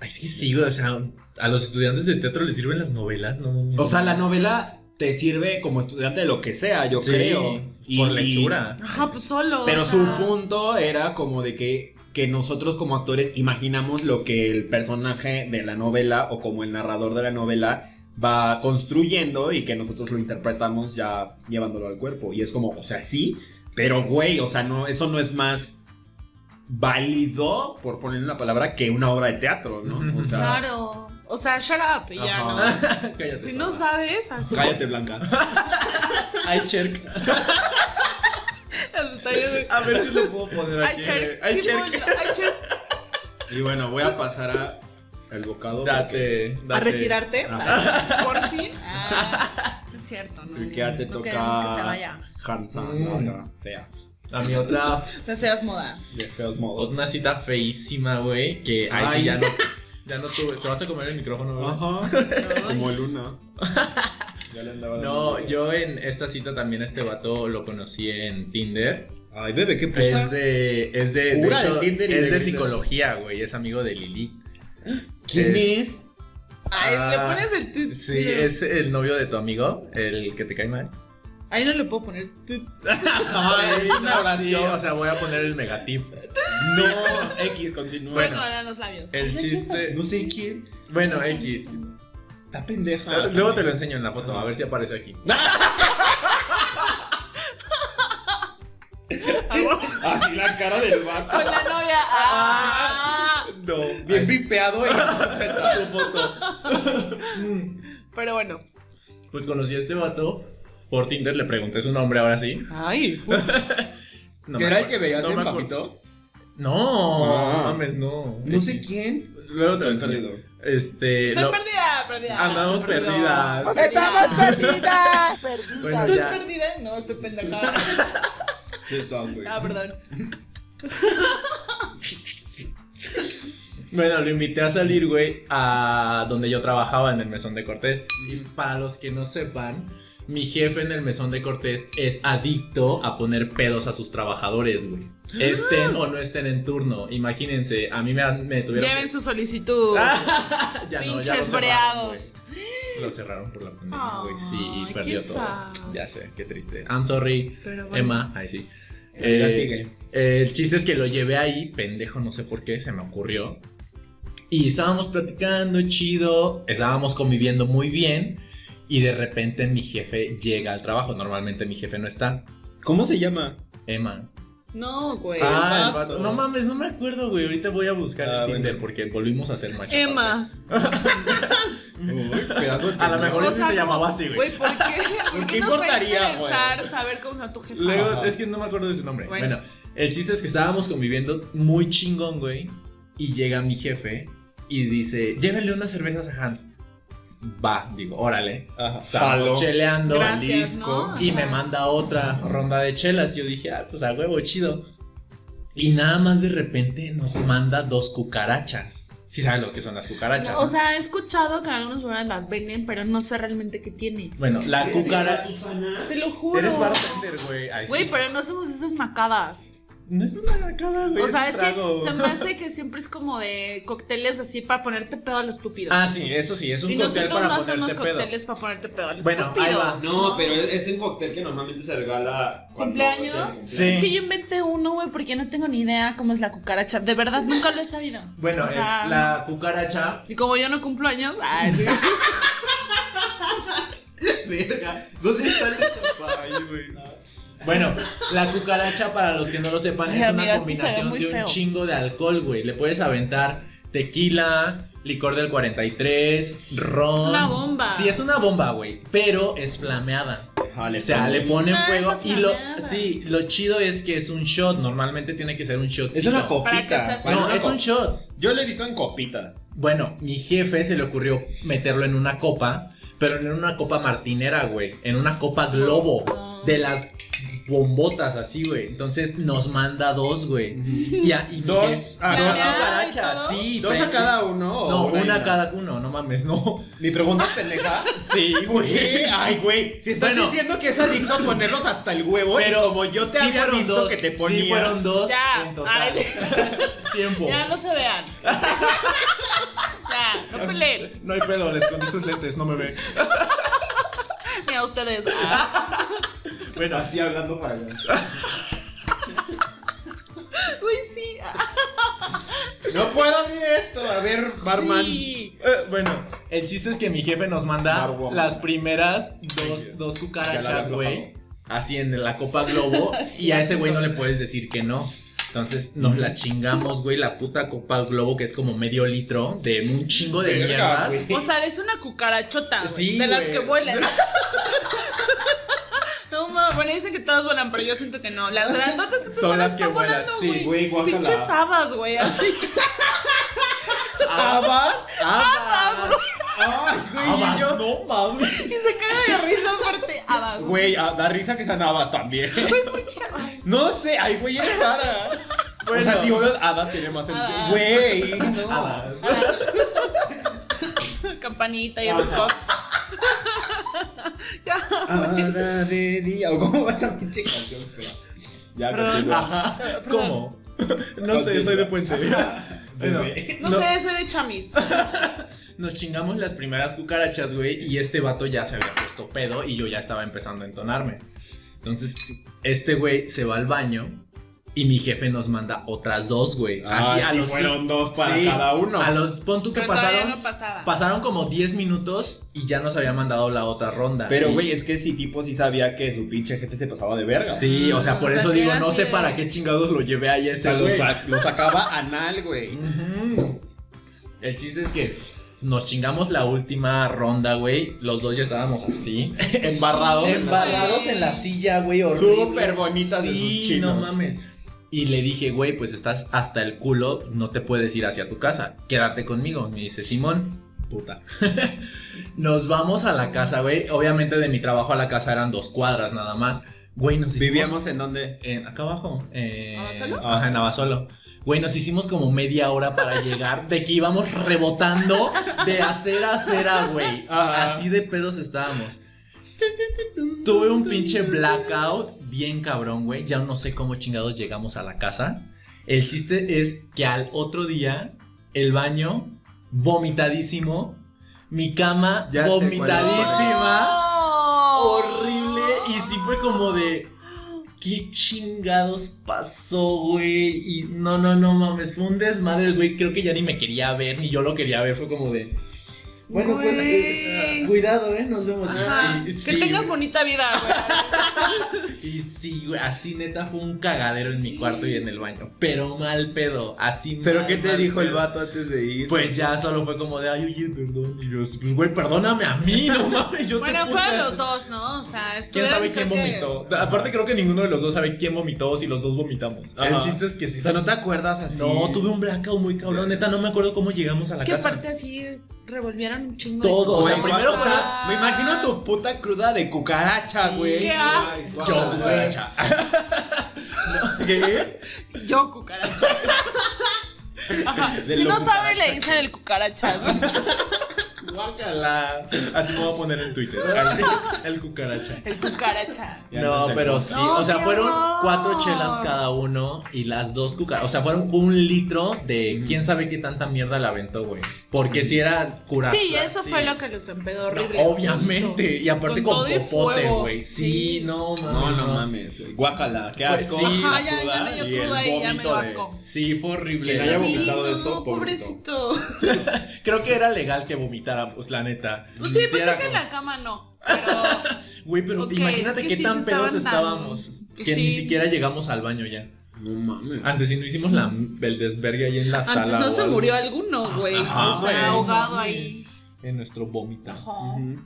Ay, es que sí, güey, o sea, a los estudiantes de teatro les sirven las novelas, ¿no? O sea, la novela te sirve como estudiante de lo que sea, yo Sí, creo. por lectura. Ajá, pues solo. Pero o su punto era como de que, que nosotros como actores imaginamos lo que el personaje de la novela o como el narrador de la novela va construyendo y que nosotros lo interpretamos ya llevándolo al cuerpo. Y es como, o sea, sí, pero güey, o sea, no, eso no es más válido, por poner una palabra, que una obra de teatro, ¿no? O sea, Claro. O sea, shut up y ya. ¿no? Cállate, Si no sabes, así. cállate, Blanca. Ay, Cherk. A ver si lo puedo poner Ay, aquí. Cherk. Ay, Cherk. Ay. Y bueno, voy a pasar a el bocado. porque- Date, A date. retirarte. Ajá. Por fin. Ah, es cierto, ¿no? Porque ya te no toca que se vaya. Hansa, Mm. fea. A mi otra, De feas modas. De feos modos. una cita feísima, güey, que ahí sí Ay. ya no, ya no tuve. Te vas a comer el micrófono, güey. Ajá. Como Luna. Ya le andaba No, yo en esta cita también este vato lo conocí en Tinder. Ay, bebé, qué puta. Es de, es de, de Pura de hecho, Tinder y es de psicología, güey, es amigo de Lili. ¿Quién es? Ay, Ah, le pones el tut. Sí, es el novio de tu amigo, el que te cae mal. Ahí no le puedo poner tut. Ay, Sí, no, sí, o sea, voy a poner el megatip. No, X, continúa. Voy a Bueno, colorear los labios. El chiste. No sé quién. Bueno, X. Está pendeja. Luego te lo enseño en la foto, a ver si aparece aquí. Así la cara del vato. Con la novia. Ah. No, Bien vipeado y su foto. Pero bueno. Pues conocí a este vato por Tinder, le pregunté su nombre ahora sí. Ay. No ¿Era el que veías No en papitos? No, Ah. mames, no. No sé quién. Luego te lo Estoy enseño. perdido. Este. Estoy lo- perdida, perdida. Andamos Perdido. perdidas. Perdida. perdidas, perdidas. Bueno, ¿Estás ya. perdida? No, estoy pendejada. Güey. Ah, perdón. Bueno, lo invité a salir, güey, a donde yo trabajaba en el mesón de Cortés. Y para los que no sepan, mi jefe en el mesón de Cortés es adicto a poner pedos a sus trabajadores, güey. Estén o no estén en turno. Imagínense, a mí me, me tuvieron. Lleven su solicitud. ya no, ya lo Pinches cerraron, breados. güey. Lo cerraron por la pandemia, güey. Sí, y perdió todo. Ya sé, qué triste. I'm sorry, Pero bueno. Emma. Ahí sí. Eh, sigue. eh, el chiste es que lo llevé ahí, pendejo, no sé por qué, se me ocurrió. Y estábamos platicando, chido, estábamos conviviendo muy bien. Y de repente mi jefe llega al trabajo. Normalmente mi jefe no está. ¿Cómo se llama? Emma. No, güey. ah, el vato. vato. No mames, no me acuerdo, güey. Ahorita voy a buscar Ah, en Tinder bueno. porque volvimos a ser machos. Emma. Uy, pedazo de A lo mejor O ese sea, se ¿cómo- llamaba así, güey. Güey, ¿por qué? ¿Por qué va a importaría, saber cómo se llama tu jefa? Luego, es que no me acuerdo de su nombre. Bueno. Bueno. el chiste es que estábamos conviviendo muy chingón, güey. Y llega mi jefe y dice: Llévenle unas cervezas a Hans. Va, digo, órale. Jalo. cheleando. Gracias, Jalisco. ¿no? Y me manda otra ronda de chelas. Yo dije, ah, pues a huevo, chido. Y nada más de repente nos manda dos cucarachas. Sí saben lo que son las cucarachas. O ¿no? sea, he escuchado que en algunos lugares las venden, pero no sé realmente qué tiene. bueno, la cucaracha. Te lo juro. Eres bartender, güey. Sí. Güey, pero no somos esas macadas. No es una nacada, güey. O sea, es que se me hace que siempre es como de cócteles así para ponerte pedo a lo estúpido. Ah, sí, eso sí, es un y cóctel nosotros para no hacemos ponerte pedo. cócteles para ponerte pedo a lo Bueno, estúpido. va. No, pero es, es un cóctel que normalmente se regala cuando ¿Cumpleaños? Sí. Es que yo inventé uno, güey, porque no tengo ni idea cómo es la cucaracha. De verdad, nunca lo he sabido. Bueno, o sea, eh, la cucaracha. Y como yo no cumplo años, ay, sí. Verga, ¿Dónde está el güey. Bueno, la cucaracha, para los que no lo sepan, Ay, es amiga, una combinación de un feo. chingo de alcohol, güey. Le puedes aventar tequila, licor del 43, ron. Es una bomba. Sí, es una bomba, güey. Pero es flameada. O sea, le ponen Ah, fuego y lo sí, lo chido es que es un shot, normalmente tiene que ser un shot. Es una copita. No, una es co- un shot. Yo lo he visto en copita. Bueno, mi jefe se le ocurrió meterlo en una copa, pero no en una copa martinera, güey, en una copa globo, Ah. de las bombotas así, güey. Entonces nos manda dos, güey. Y, a- y Dos jefe- a dos cada- cucarachas, ¿todo? sí. ¿Dos pe- a cada uno? o No, una a cada uno, no mames, no. Mi pregunta es pendeja. Sí, ¿Qué? Ay, güey. Si estás Bueno. diciendo que es adicto a ponerlos hasta el huevo, Pero y como yo te sí había fueron visto dos, que te ponía. Sí, fueron dos Ya, en total. ay. Tiempo. Ya no se vean. ya, no peleen. No hay pedo, le escondí sus lentes, no me ve. Mira ustedes. Ah. Bueno, Así hablando para allá. Uy, sí. No puedo abrir esto. A ver, barman. sí. Eh, bueno, el chiste es que mi jefe nos manda Barwoman. las primeras dos, Thank you. dos cucarachas, güey. Así en la copa globo. y a ese güey no le puedes decir que no. Entonces nos la chingamos, güey, la puta copa globo que es como medio litro de un chingo de Verga, mierda. güey. O sea, es una cucarachota. güey, Sí, de las güey. que vuelan. Bueno, dicen que todas vuelan, pero yo siento que no. Las grandotas siempre Son las que vuelan, volando, sí, güey. Pinches habas, güey, así. ¿Habas? ¡Habas! Ay, güey. ¡Habas! y yo- ¡No mames! Y se caga de risa aparte. Habas. Güey, ah, da risa que sean habas también. Güey, ¿por qué? Ay, No sé, ay, güey, es rara. O sea, si obvio, Hadas tiene más sentido. Hadas. Güey, no. Hadas. Campanita y esas cosas. Ya. De día. ¿O cómo va esa pinche canción? Espera. Ya. Ajá. ¿Cómo? No sé, soy de puente. Bueno. No No. sé, soy de chamis. Nos chingamos las primeras cucarachas, güey, y este vato ya se había puesto pedo y yo ya estaba empezando a entonarme. Entonces, este güey se va al baño y mi jefe nos manda otras dos, güey. Así Ah, a sí, los fueron dos para sí, cada uno. A los pon tú que Pero pasaron no pasaba. pasaron como 10 minutos y ya nos había mandado la otra ronda. Pero, Y- güey, es que ese tipo sí sabía que su pinche jefe se pasaba de verga. Sí, o sea, por O sea, eso digo, no así sé de- para qué chingados lo llevé ahí a O ese sea, lo, güey. sa- lo sacaba anal, güey. El chiste es que nos chingamos la última ronda, güey. Los dos ya estábamos así. Embarrados Embarrados en la silla, güey. horrible. Súper bonitas de Sí, sus chinos. no mames. Y le dije, güey, pues estás hasta el culo, no te puedes ir hacia tu casa. Quédate conmigo. Me dice, Simón, puta. nos vamos a la casa, güey. Obviamente de mi trabajo a la casa eran dos cuadras nada más. Güey, nos hicimos... Vivíamos en donde. En- acá abajo. Eh, ¿Navasolo? Ajá, en Navasolo. Güey, nos hicimos como media hora para llegar, de que íbamos rebotando de acera a acera, güey. Ajá. Así de pedos estábamos. Tuve un pinche blackout bien cabrón, güey. Ya no sé cómo chingados llegamos a la casa. El chiste es que al otro día, el baño, vomitadísimo. Mi cama, Ya vomitadísima No. horrible y sí fue como de ¿Qué chingados pasó, güey? Y no, no, no mames, fue un desmadre, güey. Creo que ya ni me quería ver, ni yo lo quería ver. Fue como de. Bueno, pues, eh, cuidado, ¿eh? Nos vemos. Que sí, tengas güey. bonita vida, güey. Y sí, güey, así neta fue un cagadero en mi cuarto y en el baño. Pero mal pedo, así ¿Pero mal, qué te mal dijo el vato antes de ir? Pues ya solo fue como de, ay, oye, perdón. Y yo, pues, güey, perdóname a mí, no mames. Yo te Bueno, puse fue a a- los dos, ¿no? O sea, ¿Quién estuvieron, sabe quién creo que- vomitó? Aparte creo que ninguno de los dos sabe quién vomitó si los dos vomitamos. Ajá. El chiste es que sí. O sea, ¿no te acuerdas así? No, tuve un blackout muy cabrón. Neta, no me acuerdo cómo llegamos a la Es que casa. aparte así revolvieron un chingo. de Todo, o sea, primero fue- Me imagino tu puta cruda de cucaracha, Sí. güey. Qué asco. Yo, Cucaracha. ¿Qué? Yo, cucaracha. Ajá. Si no sabe, le dicen el cucarachas. Guácala. Así me voy a poner en Twitter. El, el cucaracha. El cucaracha. Ya No, no sé pero cómo. sí, No, o sea, fueron cuatro chelas cada uno y las dos cucarachas. O sea, fueron un litro de quién sabe qué tanta mierda le aventó, güey. Porque si era curar. Sí, eso fue lo que los empedó No, horrible. obviamente. justo. Y aparte con, y popote, güey. Sí, no, mames. No, no mames, güey. Guácala, qué Pues asco. sí. Ajá, la ya, ya me dio cruda y ya me dio de- asco. Sí, fue horrible. Quien haya Sí, vomitado no, eso, pobrecito. Creo que era legal que vomitáramos, la neta. Pues sí, pero era que en la cama no. Pero Güey, pero imagínate es que qué sí tan pedos tan- estábamos. pues que ni sí. siquiera llegamos al baño ya. No mames. Antes, si no hicimos la, el desvergue ahí en la sala. antes no se algo. murió alguno, güey. Ajá, O sea, güey. ahogado ahí. En nuestro vómito.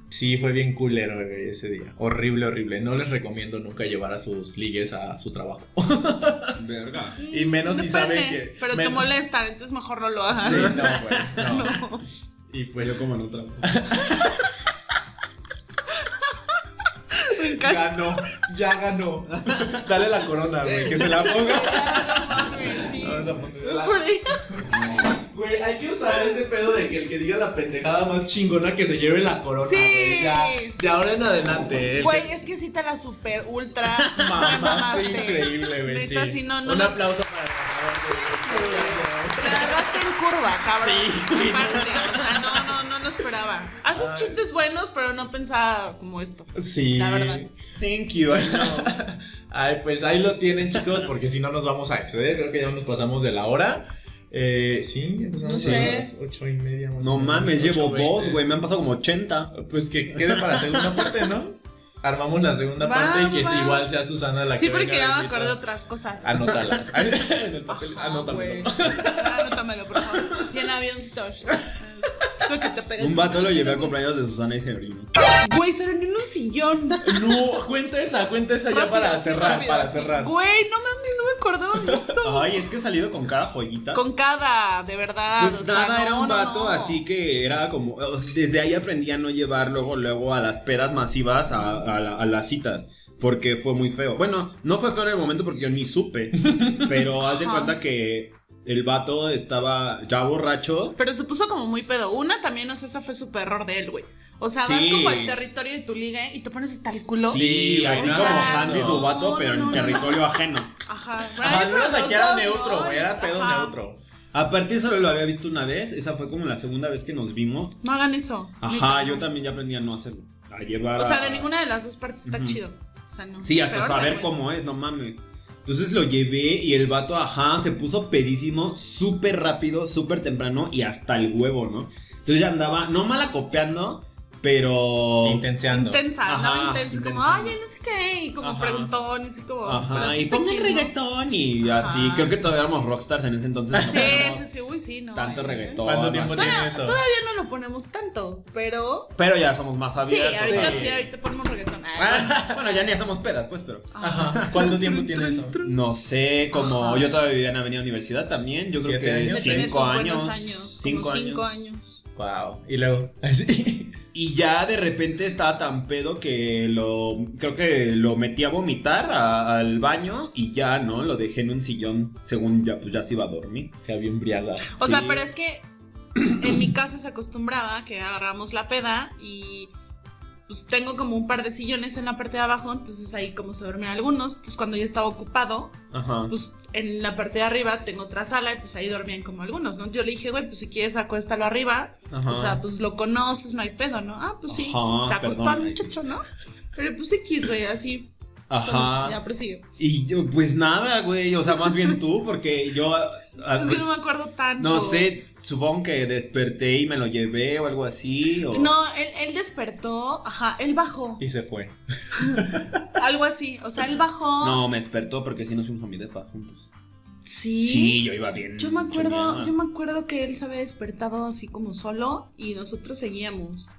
Sí, fue bien culero güey, ese día. Horrible, horrible. No les recomiendo nunca llevar a sus ligues a su trabajo. Verga. Y menos si saben que- Pero te molestan, entonces mejor no lo hagas. Sí, no, güey. No. Y pues. Yo como en otra. Ganó, ya ganó. Dale la corona, güey, que se la ponga. Sí. No, la la-. Güey, hay que usar ese pedo de que el que diga la pendejada más chingona que se lleve la corona. Sí. güey. Ya, de ahora en adelante. el Güey, es que sí te la super ultra Mamaste increíble, güey. Neta, sí. sí, no, no, Un no. aplauso para Te agarraste en curva, cabrón. Sí, esperaba. Haces Ay. chistes buenos, pero no pensaba como esto. Sí. La verdad. Thank you, I know. Ay, pues ahí lo tienen, chicos, porque si no nos vamos a exceder. Creo que ya nos pasamos de la hora. Eh, sí, ya pasamos No a sé. las ocho y media más No o menos, mames, llevo 8:20. dos, güey. Me han pasado como 80. Pues que quede para la segunda parte, ¿no? Armamos la segunda Va, parte y que va. si igual sea Susana la Sí, que porque venga ya me acordé de otras cosas. Anótalas. en el papel, Ajá, anótamelo. güey. Anótamelo, por favor. Y en avioncitos. Es lo que te pega. Un vato lo llevé al cumpleaños de Susana y se orinó. Güey, se reunió en un sillón. No, cuenta esa, cuenta esa ya Rápido, para cerrar, rápido, para cerrar. Güey, no mames, no me acordaba de eso. Ay, es que he salido con cada joyita. Con cada, de verdad. Pues o sea, nada, no, era un no, vato no. así que era como. o sea, Desde ahí aprendí a no llevar luego, luego a las pedas masivas a, a la- a las citas. porque fue muy feo. Bueno, no fue feo en el momento porque yo ni supe, pero haz de Ajá. cuenta que el vato estaba ya borracho. Pero se puso como muy pedo. Una también, o sea, ese fue súper error de él, güey. O sea, vas Sí. como al territorio de tu liga y te pones hasta el culo. Sí, así o como Handy su no, vato, pero no, en no, territorio ajeno. Ajá. Ajá, al menos aquí era neutro, ¿no? güey, era pedo Ajá. neutro. Aparte solo lo había visto una vez, esa fue como la segunda vez que nos vimos. No hagan eso. Ajá, yo no. también ya aprendí a no hacerlo. A llevar O sea, de ninguna de las dos partes está chido. O sea, no. Sí, hasta saber cómo es, no mames. Entonces lo llevé y el vato, ajá, se puso pedísimo súper rápido, súper temprano y hasta el huevo, ¿no? Entonces ya andaba, no mal acopeando, pero... Intenseando. Intensa, Ajá, intensa, como, intensa. ay, no sé qué, y como Ajá. preguntón, y así como. Ajá, y pongan reggaetón y así. Creo que todavía éramos rockstars en ese entonces. Sí, no sí, sí, uy, sí, no. Tanto eh. reggaetón. ¿Cuánto tiempo tiene eso? Todavía no lo ponemos tanto, pero. Pero ya somos más Sí, abiertos. ahorita sí. sí, ahorita ponemos reggaetón. Ah, bueno, ya ni hacemos pedas, pues, pero... Ajá. ¿Cuánto tiempo tiene eso? No sé, como Ajá. yo todavía vivía en Avenida Universidad también. Yo creo ¿Siete que años? cinco años. años. Cinco como cinco años. Wow. Y luego, así. Y ya de repente estaba tan pedo que lo. Creo que lo metí a vomitar a- al baño y ya, ¿no? Lo dejé en un sillón. Según ya, pues ya se iba a dormir. Se había embriagado. O sea, pero es que en mi casa se acostumbraba que agarramos la peda y pues tengo como un par de sillones en la parte de abajo, entonces ahí como se dormían algunos, entonces cuando ya estaba ocupado, Ajá. pues en la parte de arriba tengo otra sala y pues ahí dormían como algunos, ¿no? Yo le dije, güey, pues si quieres acuéstalo arriba, Ajá. o sea, pues lo conoces, no hay pedo, ¿no? Ah, pues sí, Ajá, se acostó perdón. al muchacho, ¿no? Pero pues X, güey, así, Ajá. ya prosigue. Y yo, pues nada, güey. O sea, más bien tú, porque yo. Es que no me pues, acuerdo tanto. no sé, supongo que desperté y me lo llevé o algo así. O... No, él, él despertó, ajá, él bajó, Y se fue. algo así, o sea, él bajó. No, me despertó porque sí nos fuimos a mi depa juntos. Sí. Sí, yo iba bien. Yo me acuerdo, yo me acuerdo que él se había despertado así como solo y nosotros seguíamos.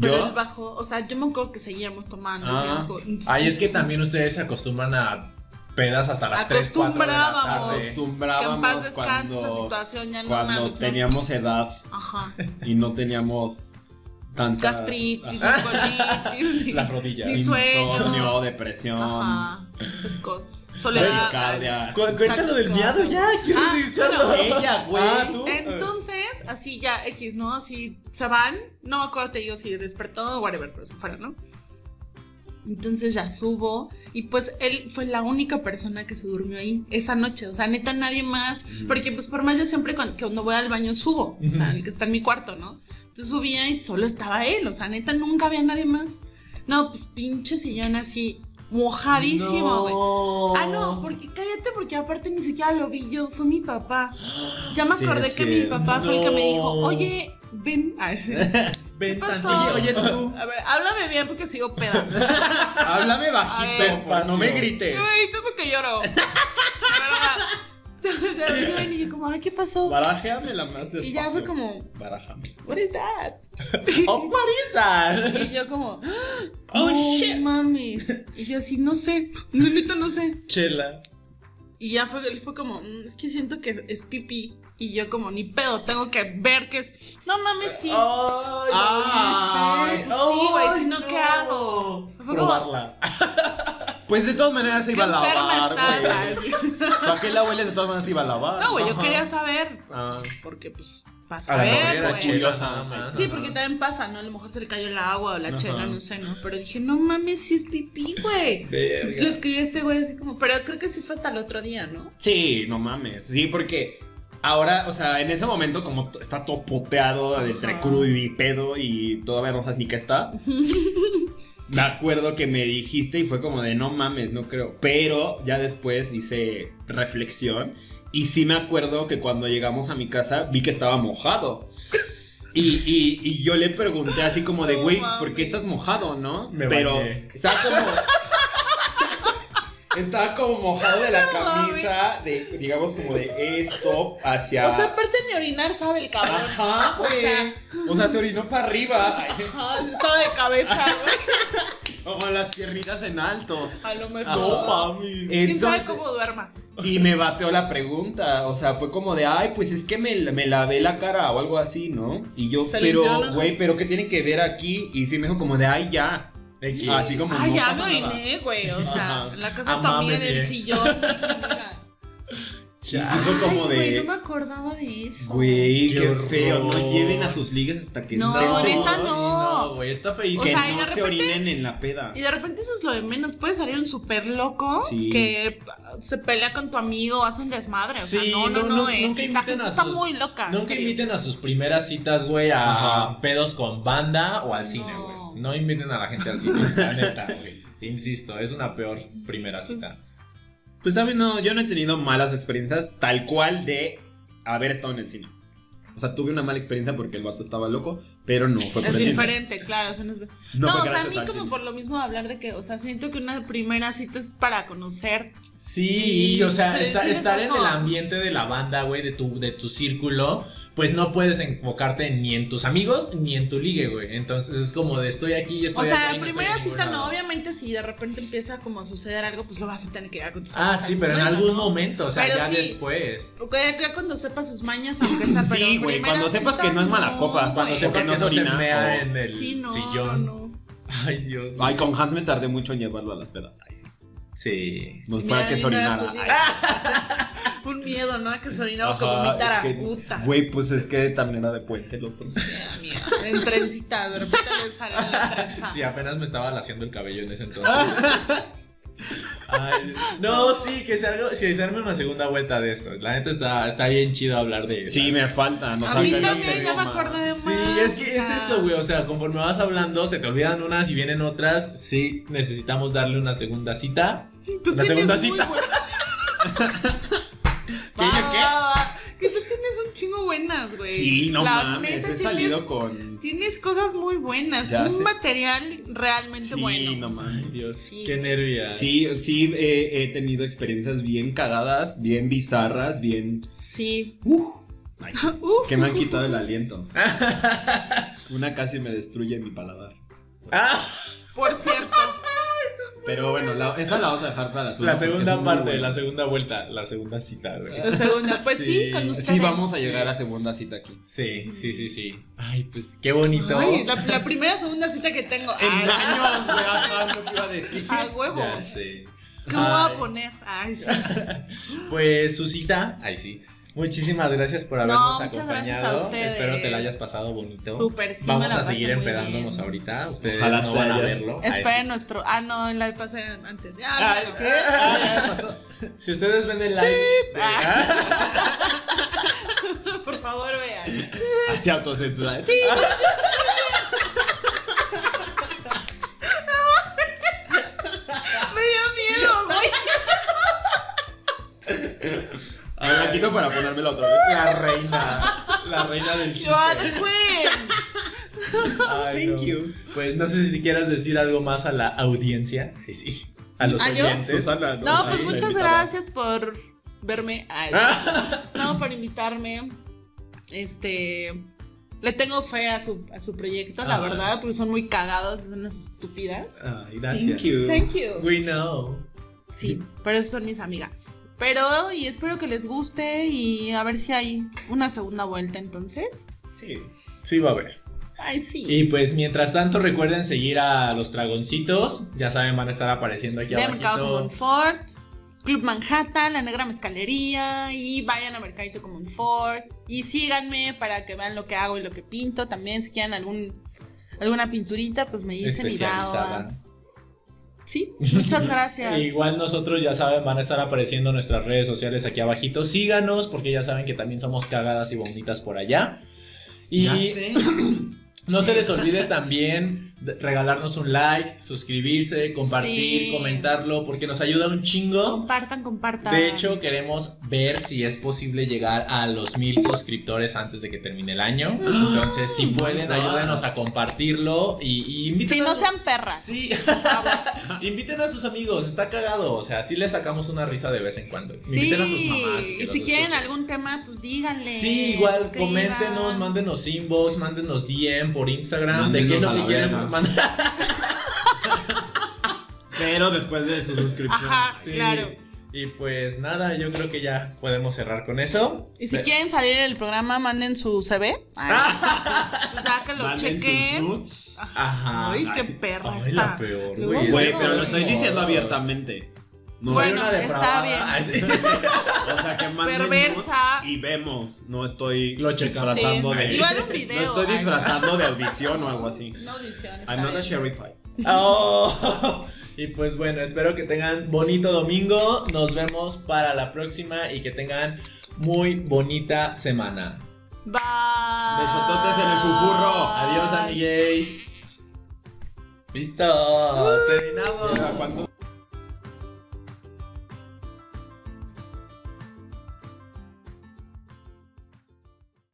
Pero ¿Yo? él bajó, o sea, yo me acuerdo que seguíamos tomando, Ah. seguíamos como- Ay, es que también ustedes se acostumbran a pedas hasta las 3, 4 de la Acostumbrábamos. tarde. Que en Acostumbrábamos paz descanse esa cuando- situación, ya no Cuando mames, ¿no? teníamos edad Ajá. y no teníamos tanta Gastritis, colitis, Las rodillas. Ni sueño. insomnio, depresión, Ajá, esas cosas. Soledad. Cu- Cuéntalo del miado ya, quiero Ah, escucharlo. bueno. Ella, güey. Ah, tú. Entonces, así ya X, ¿no? Así se van. No me acuerdo, te digo, si despertó o whatever, pero si fuera, ¿no? Entonces ya subo. Y pues él fue la única persona que se durmió ahí esa noche. O sea, neta, nadie más. Porque pues por más yo siempre cuando, cuando voy al baño subo. O sea, el que está en mi cuarto, ¿no? Entonces subía y solo estaba él. O sea, neta, nunca había nadie más. No, pues pinche sillón así, mojadísimo, güey. No. Ah, no, porque cállate, porque aparte ni siquiera lo vi yo, fue mi papá. Ya me acordé que mi papá fue el que me dijo, oye, ven a ese. Ven ¿Qué pasó? tanto. Oye, oye, tú. A ver, háblame bien porque sigo peda. Háblame bajito, ver. no me grites. No me grites porque lloro. Y yo como, ay, ¿qué pasó? Barajéamela más despacio. Y ya fue como, Barajame. what is that? ¡Oh, Marisa! Y yo como, Oh, no shit. mames. Y yo así, no sé, no, neta no sé. Chela. Y ya fue, él fue como, "Mm, es que siento que es pipí. Y yo como, ni pedo, tengo que ver que es... No mames, sí. ¡Ay, Ay, ¿lo viste? pues sí, güey, si no, ¿qué hago? Fue como, Probarla. Pues de todas maneras se ¿Qué iba a lavar, estás? güey. Ay, sí. ¿Para qué la huele de todas maneras se iba a lavar? No, güey, yo Ajá. quería saber. Ah. Porque, pues, A pasa la a mejor ver, era güey. nada más. Sí, Ajá. porque también pasa, ¿no? A lo mejor se le cayó el agua o la Ajá. chela, no sé, ¿no? Pero dije, no mames, sí es pipí, güey. Escribí a este güey así como, pero creo que sí fue hasta el otro día, ¿no? Sí, no mames. Sí, porque ahora, o sea, en ese momento, como está todo poteado entre crudo y pedo y todavía no sabes ni qué estás. Me acuerdo que me dijiste y fue como de no mames, no creo. Pero ya después hice reflexión y sí me acuerdo que cuando llegamos a mi casa vi que estaba mojado. Y, y- y yo le pregunté así como de, güey. ¿por qué estás mojado, no? Me Pero bañé. estaba como... Estaba como mojado de la No camisa, de, digamos como de esto hacia... O sea, aparte ni orinar sabe el cabrón. Ajá, O sea, güey. O sea, se orinó para arriba. Ajá, estaba de cabeza, güey. Como las piernitas en alto. A lo mejor. Ajá. mami. ¿Quién sabe Entonces- cómo duerma? Y me bateó la pregunta, o sea, fue como de, ay, pues es que me, me lavé la cara o algo así, ¿no? Y yo, Se pero, ¿no? güey, pero ¿qué tiene que ver aquí? Y sí me dijo como de, ay, ya. De que- Así como Ay, no ya me oriné, güey. O sea, Ajá. la casa de Amá, amiga en el sillón. chinga. Y sí fue como Ay, güey, de. no me acordaba de eso. Güey, Qué qué, feo. No lleven a sus ligas hasta que No, estén neta, no. No, güey, está O feísimo. Que sea, y no de se repente- orinen en la peda. Y de repente eso es lo de menos. Puede salir un súper loco Sí. que se pelea con tu amigo, hace un desmadre. O sea, Sí, no, no, no, no. no, eh. nunca La inviten gente a está sus- muy loca. Nunca inviten a sus primeras citas, güey, a Ajá. pedos con banda o al No. cine, güey. No inviten a la gente al cine, la neta, güey. Insisto, es una peor primera cita. Pues, ¿sabes? No, yo no he tenido malas experiencias tal cual de haber estado en el cine. O sea, tuve una mala experiencia porque el vato estaba loco, pero no fue por Es el cine. diferente, claro. o sea, no, es- No, No, o sea, a mí como cine. por lo mismo hablar de que, o sea, siento que una primera cita es para conocer. Sí, Y o sea, sí, estar, sí, estar en el como- ambiente de la banda, güey, de tu, de tu círculo, pues no puedes enfocarte ni en tus amigos ni en tu ligue, güey. Entonces es como de estoy aquí, estoy O sea, acá y no primera ningún cita no, lado. obviamente si de repente empieza como a suceder algo, pues lo vas a tener que dar con tus Ah, amigos sí, pero en algún ¿no? momento, o sea, Pero ya sí. después. Ok, ya cuando sepa sus mañas, aunque sea, pero Sí, güey, cuando sepas que no es mala copa, Cuando sepas no que se no se mea o- en el Sí, no, sillón. no. Ay, Dios. Ay, con Hans me tardé mucho en llevarlo a las pedas. Ay, sí. Sí. No Mira, fuera que se no orinara. Un miedo, ¿no? Que se orinara o que Ajá, vomitara. es que- Puta. Güey, pues es que también era de puente el otro. Sí, amiga. En trencita, de repente le sale la trenza. Sí, apenas me estaba laciendo el cabello en ese entonces. Ay, no, sí, que se, algo, sí, se arme una segunda vuelta de esto. La neta está, está bien chido hablar de Sí, las- me falta. No A mí también, ya me acordé de más. Sí, es que es sea, eso, güey. O sea, conforme vas hablando, se te olvidan unas y vienen otras. Sí, necesitamos darle una segunda cita. Tú La tienes segunda cita. ¿Qué, Va, yo qué? Que tú tienes un chingo buenas, güey. Sí, no La mames. neta, He tienes, salido con. tienes cosas muy buenas. Ya un sé. material realmente Sí, bueno. no mames. Dios, Sí. qué nervia. Sí, sí, he, he tenido experiencias bien cagadas, bien bizarras, bien. Sí. Ay, Uf. que me han quitado el aliento. Una casi me destruye mi paladar. Ah, Por cierto. Pero bueno, la- esa la vamos a dejar para la la segunda. porque segunda parte, buena. la segunda vuelta, la segunda cita, güey. La segunda. Pues sí, Sí, con sí, ustedes. Sí, vamos a llegar a segunda cita aquí. Sí, sí, sí, sí. Ay, pues qué bonito. Ay, la, la primera segunda cita que tengo. En Ay, años, güey, ajá, lo que iba a decir. A huevo. Ya sé. ¿Qué me voy a poner? Ay, sí. Pues su cita, ay sí. Muchísimas gracias por habernos No, muchas gracias acompañado. a ustedes. Espero te la hayas pasado bonito. Súper, sí, Vamos me la a seguir empedándonos ahorita. Ustedes Ojalá no van a verlo. Esperen sí. nuestro. Ah, no, en la pasé antes. Ya, Ah. ¿qué? Ah, ya pasó. Si ustedes ven el live. de- Ah. Por favor, vean. Así autocensura. Me dio miedo, güey. A ver, la quito para ponérmela otra vez. La reina. La reina del chiste. Joan Quinn. Ay, Thank no. you. Pues no sé si quieras decir algo más a la audiencia. Ay, sí. A los ¿Ah, yo? oyentes. Susana, No, Sí, pues muchas gracias por verme. Ay, no, por invitarme. Este. Le tengo fe a su, a su proyecto, la Ah. verdad, porque son muy cagados, son unas estúpidas. Ay, gracias. Thank you. Thank you. We know. Sí, pero esas son mis amigas. Pero, y espero que les guste y a ver si hay una segunda vuelta entonces. Sí. Sí, va a haber. Ay, sí. Y pues mientras tanto recuerden seguir a los dragoncitos. Ya saben, van a estar apareciendo aquí de Mercado abajo. Monfort, Club Manhattan, La Negra Mezcalería y vayan a Mercadito Monfort y síganme para que vean lo que hago y lo que pinto. También si quieren algún alguna pinturita, pues me dicen y va. Sí, muchas gracias. E igual nosotros ya saben, van a estar apareciendo nuestras redes sociales aquí abajito. Síganos porque ya saben que también somos cagadas y bonitas por allá. Y Ya sé. no se les olvide también regalarnos un like, suscribirse, compartir, Sí. comentarlo, porque nos ayuda un chingo. Compartan, compartan. De hecho, queremos ver si es posible llegar a los mil suscriptores antes de que termine el año. Entonces, si pueden, my God. ayúdenos a compartirlo y, y inviten si a no su- sean perras. Sí, inviten a sus amigos, está cagado. O sea, sí les sacamos una risa de vez en cuando. Sí, Inviten a sus mamás. y si quieren escuchen. algún tema, pues díganle. Sí, igual, escriban. coméntenos, mándenos inbox, mándenos DM por Instagram. ¿De qué es lo que quieren? Pero después de su suscripción. Ajá, Sí. claro. Y pues nada, yo creo que ya podemos cerrar con eso. Y si quieren salir en el programa, manden su CV. Ay, pues ya que lo chequen. Ajá. Ay, qué perra Ay, está. la peor, güey. Güey, pero lo estoy no. diciendo abiertamente. No, Bueno, una está bien. Ay, sí. o sea, que manden Perversa. y vemos. No estoy Lo disfrazando Sí, de. igual un No video. estoy ay. disfrazando de audición o algo así. No audición, está I'm not a bien. cherry pie. Oh. Y pues bueno, espero que tengan bonito domingo. Nos vemos para la próxima y que tengan muy bonita semana. Bye. Besototes en el susurro. Adiós, amigues. Listo, terminamos. ¿Cuánto?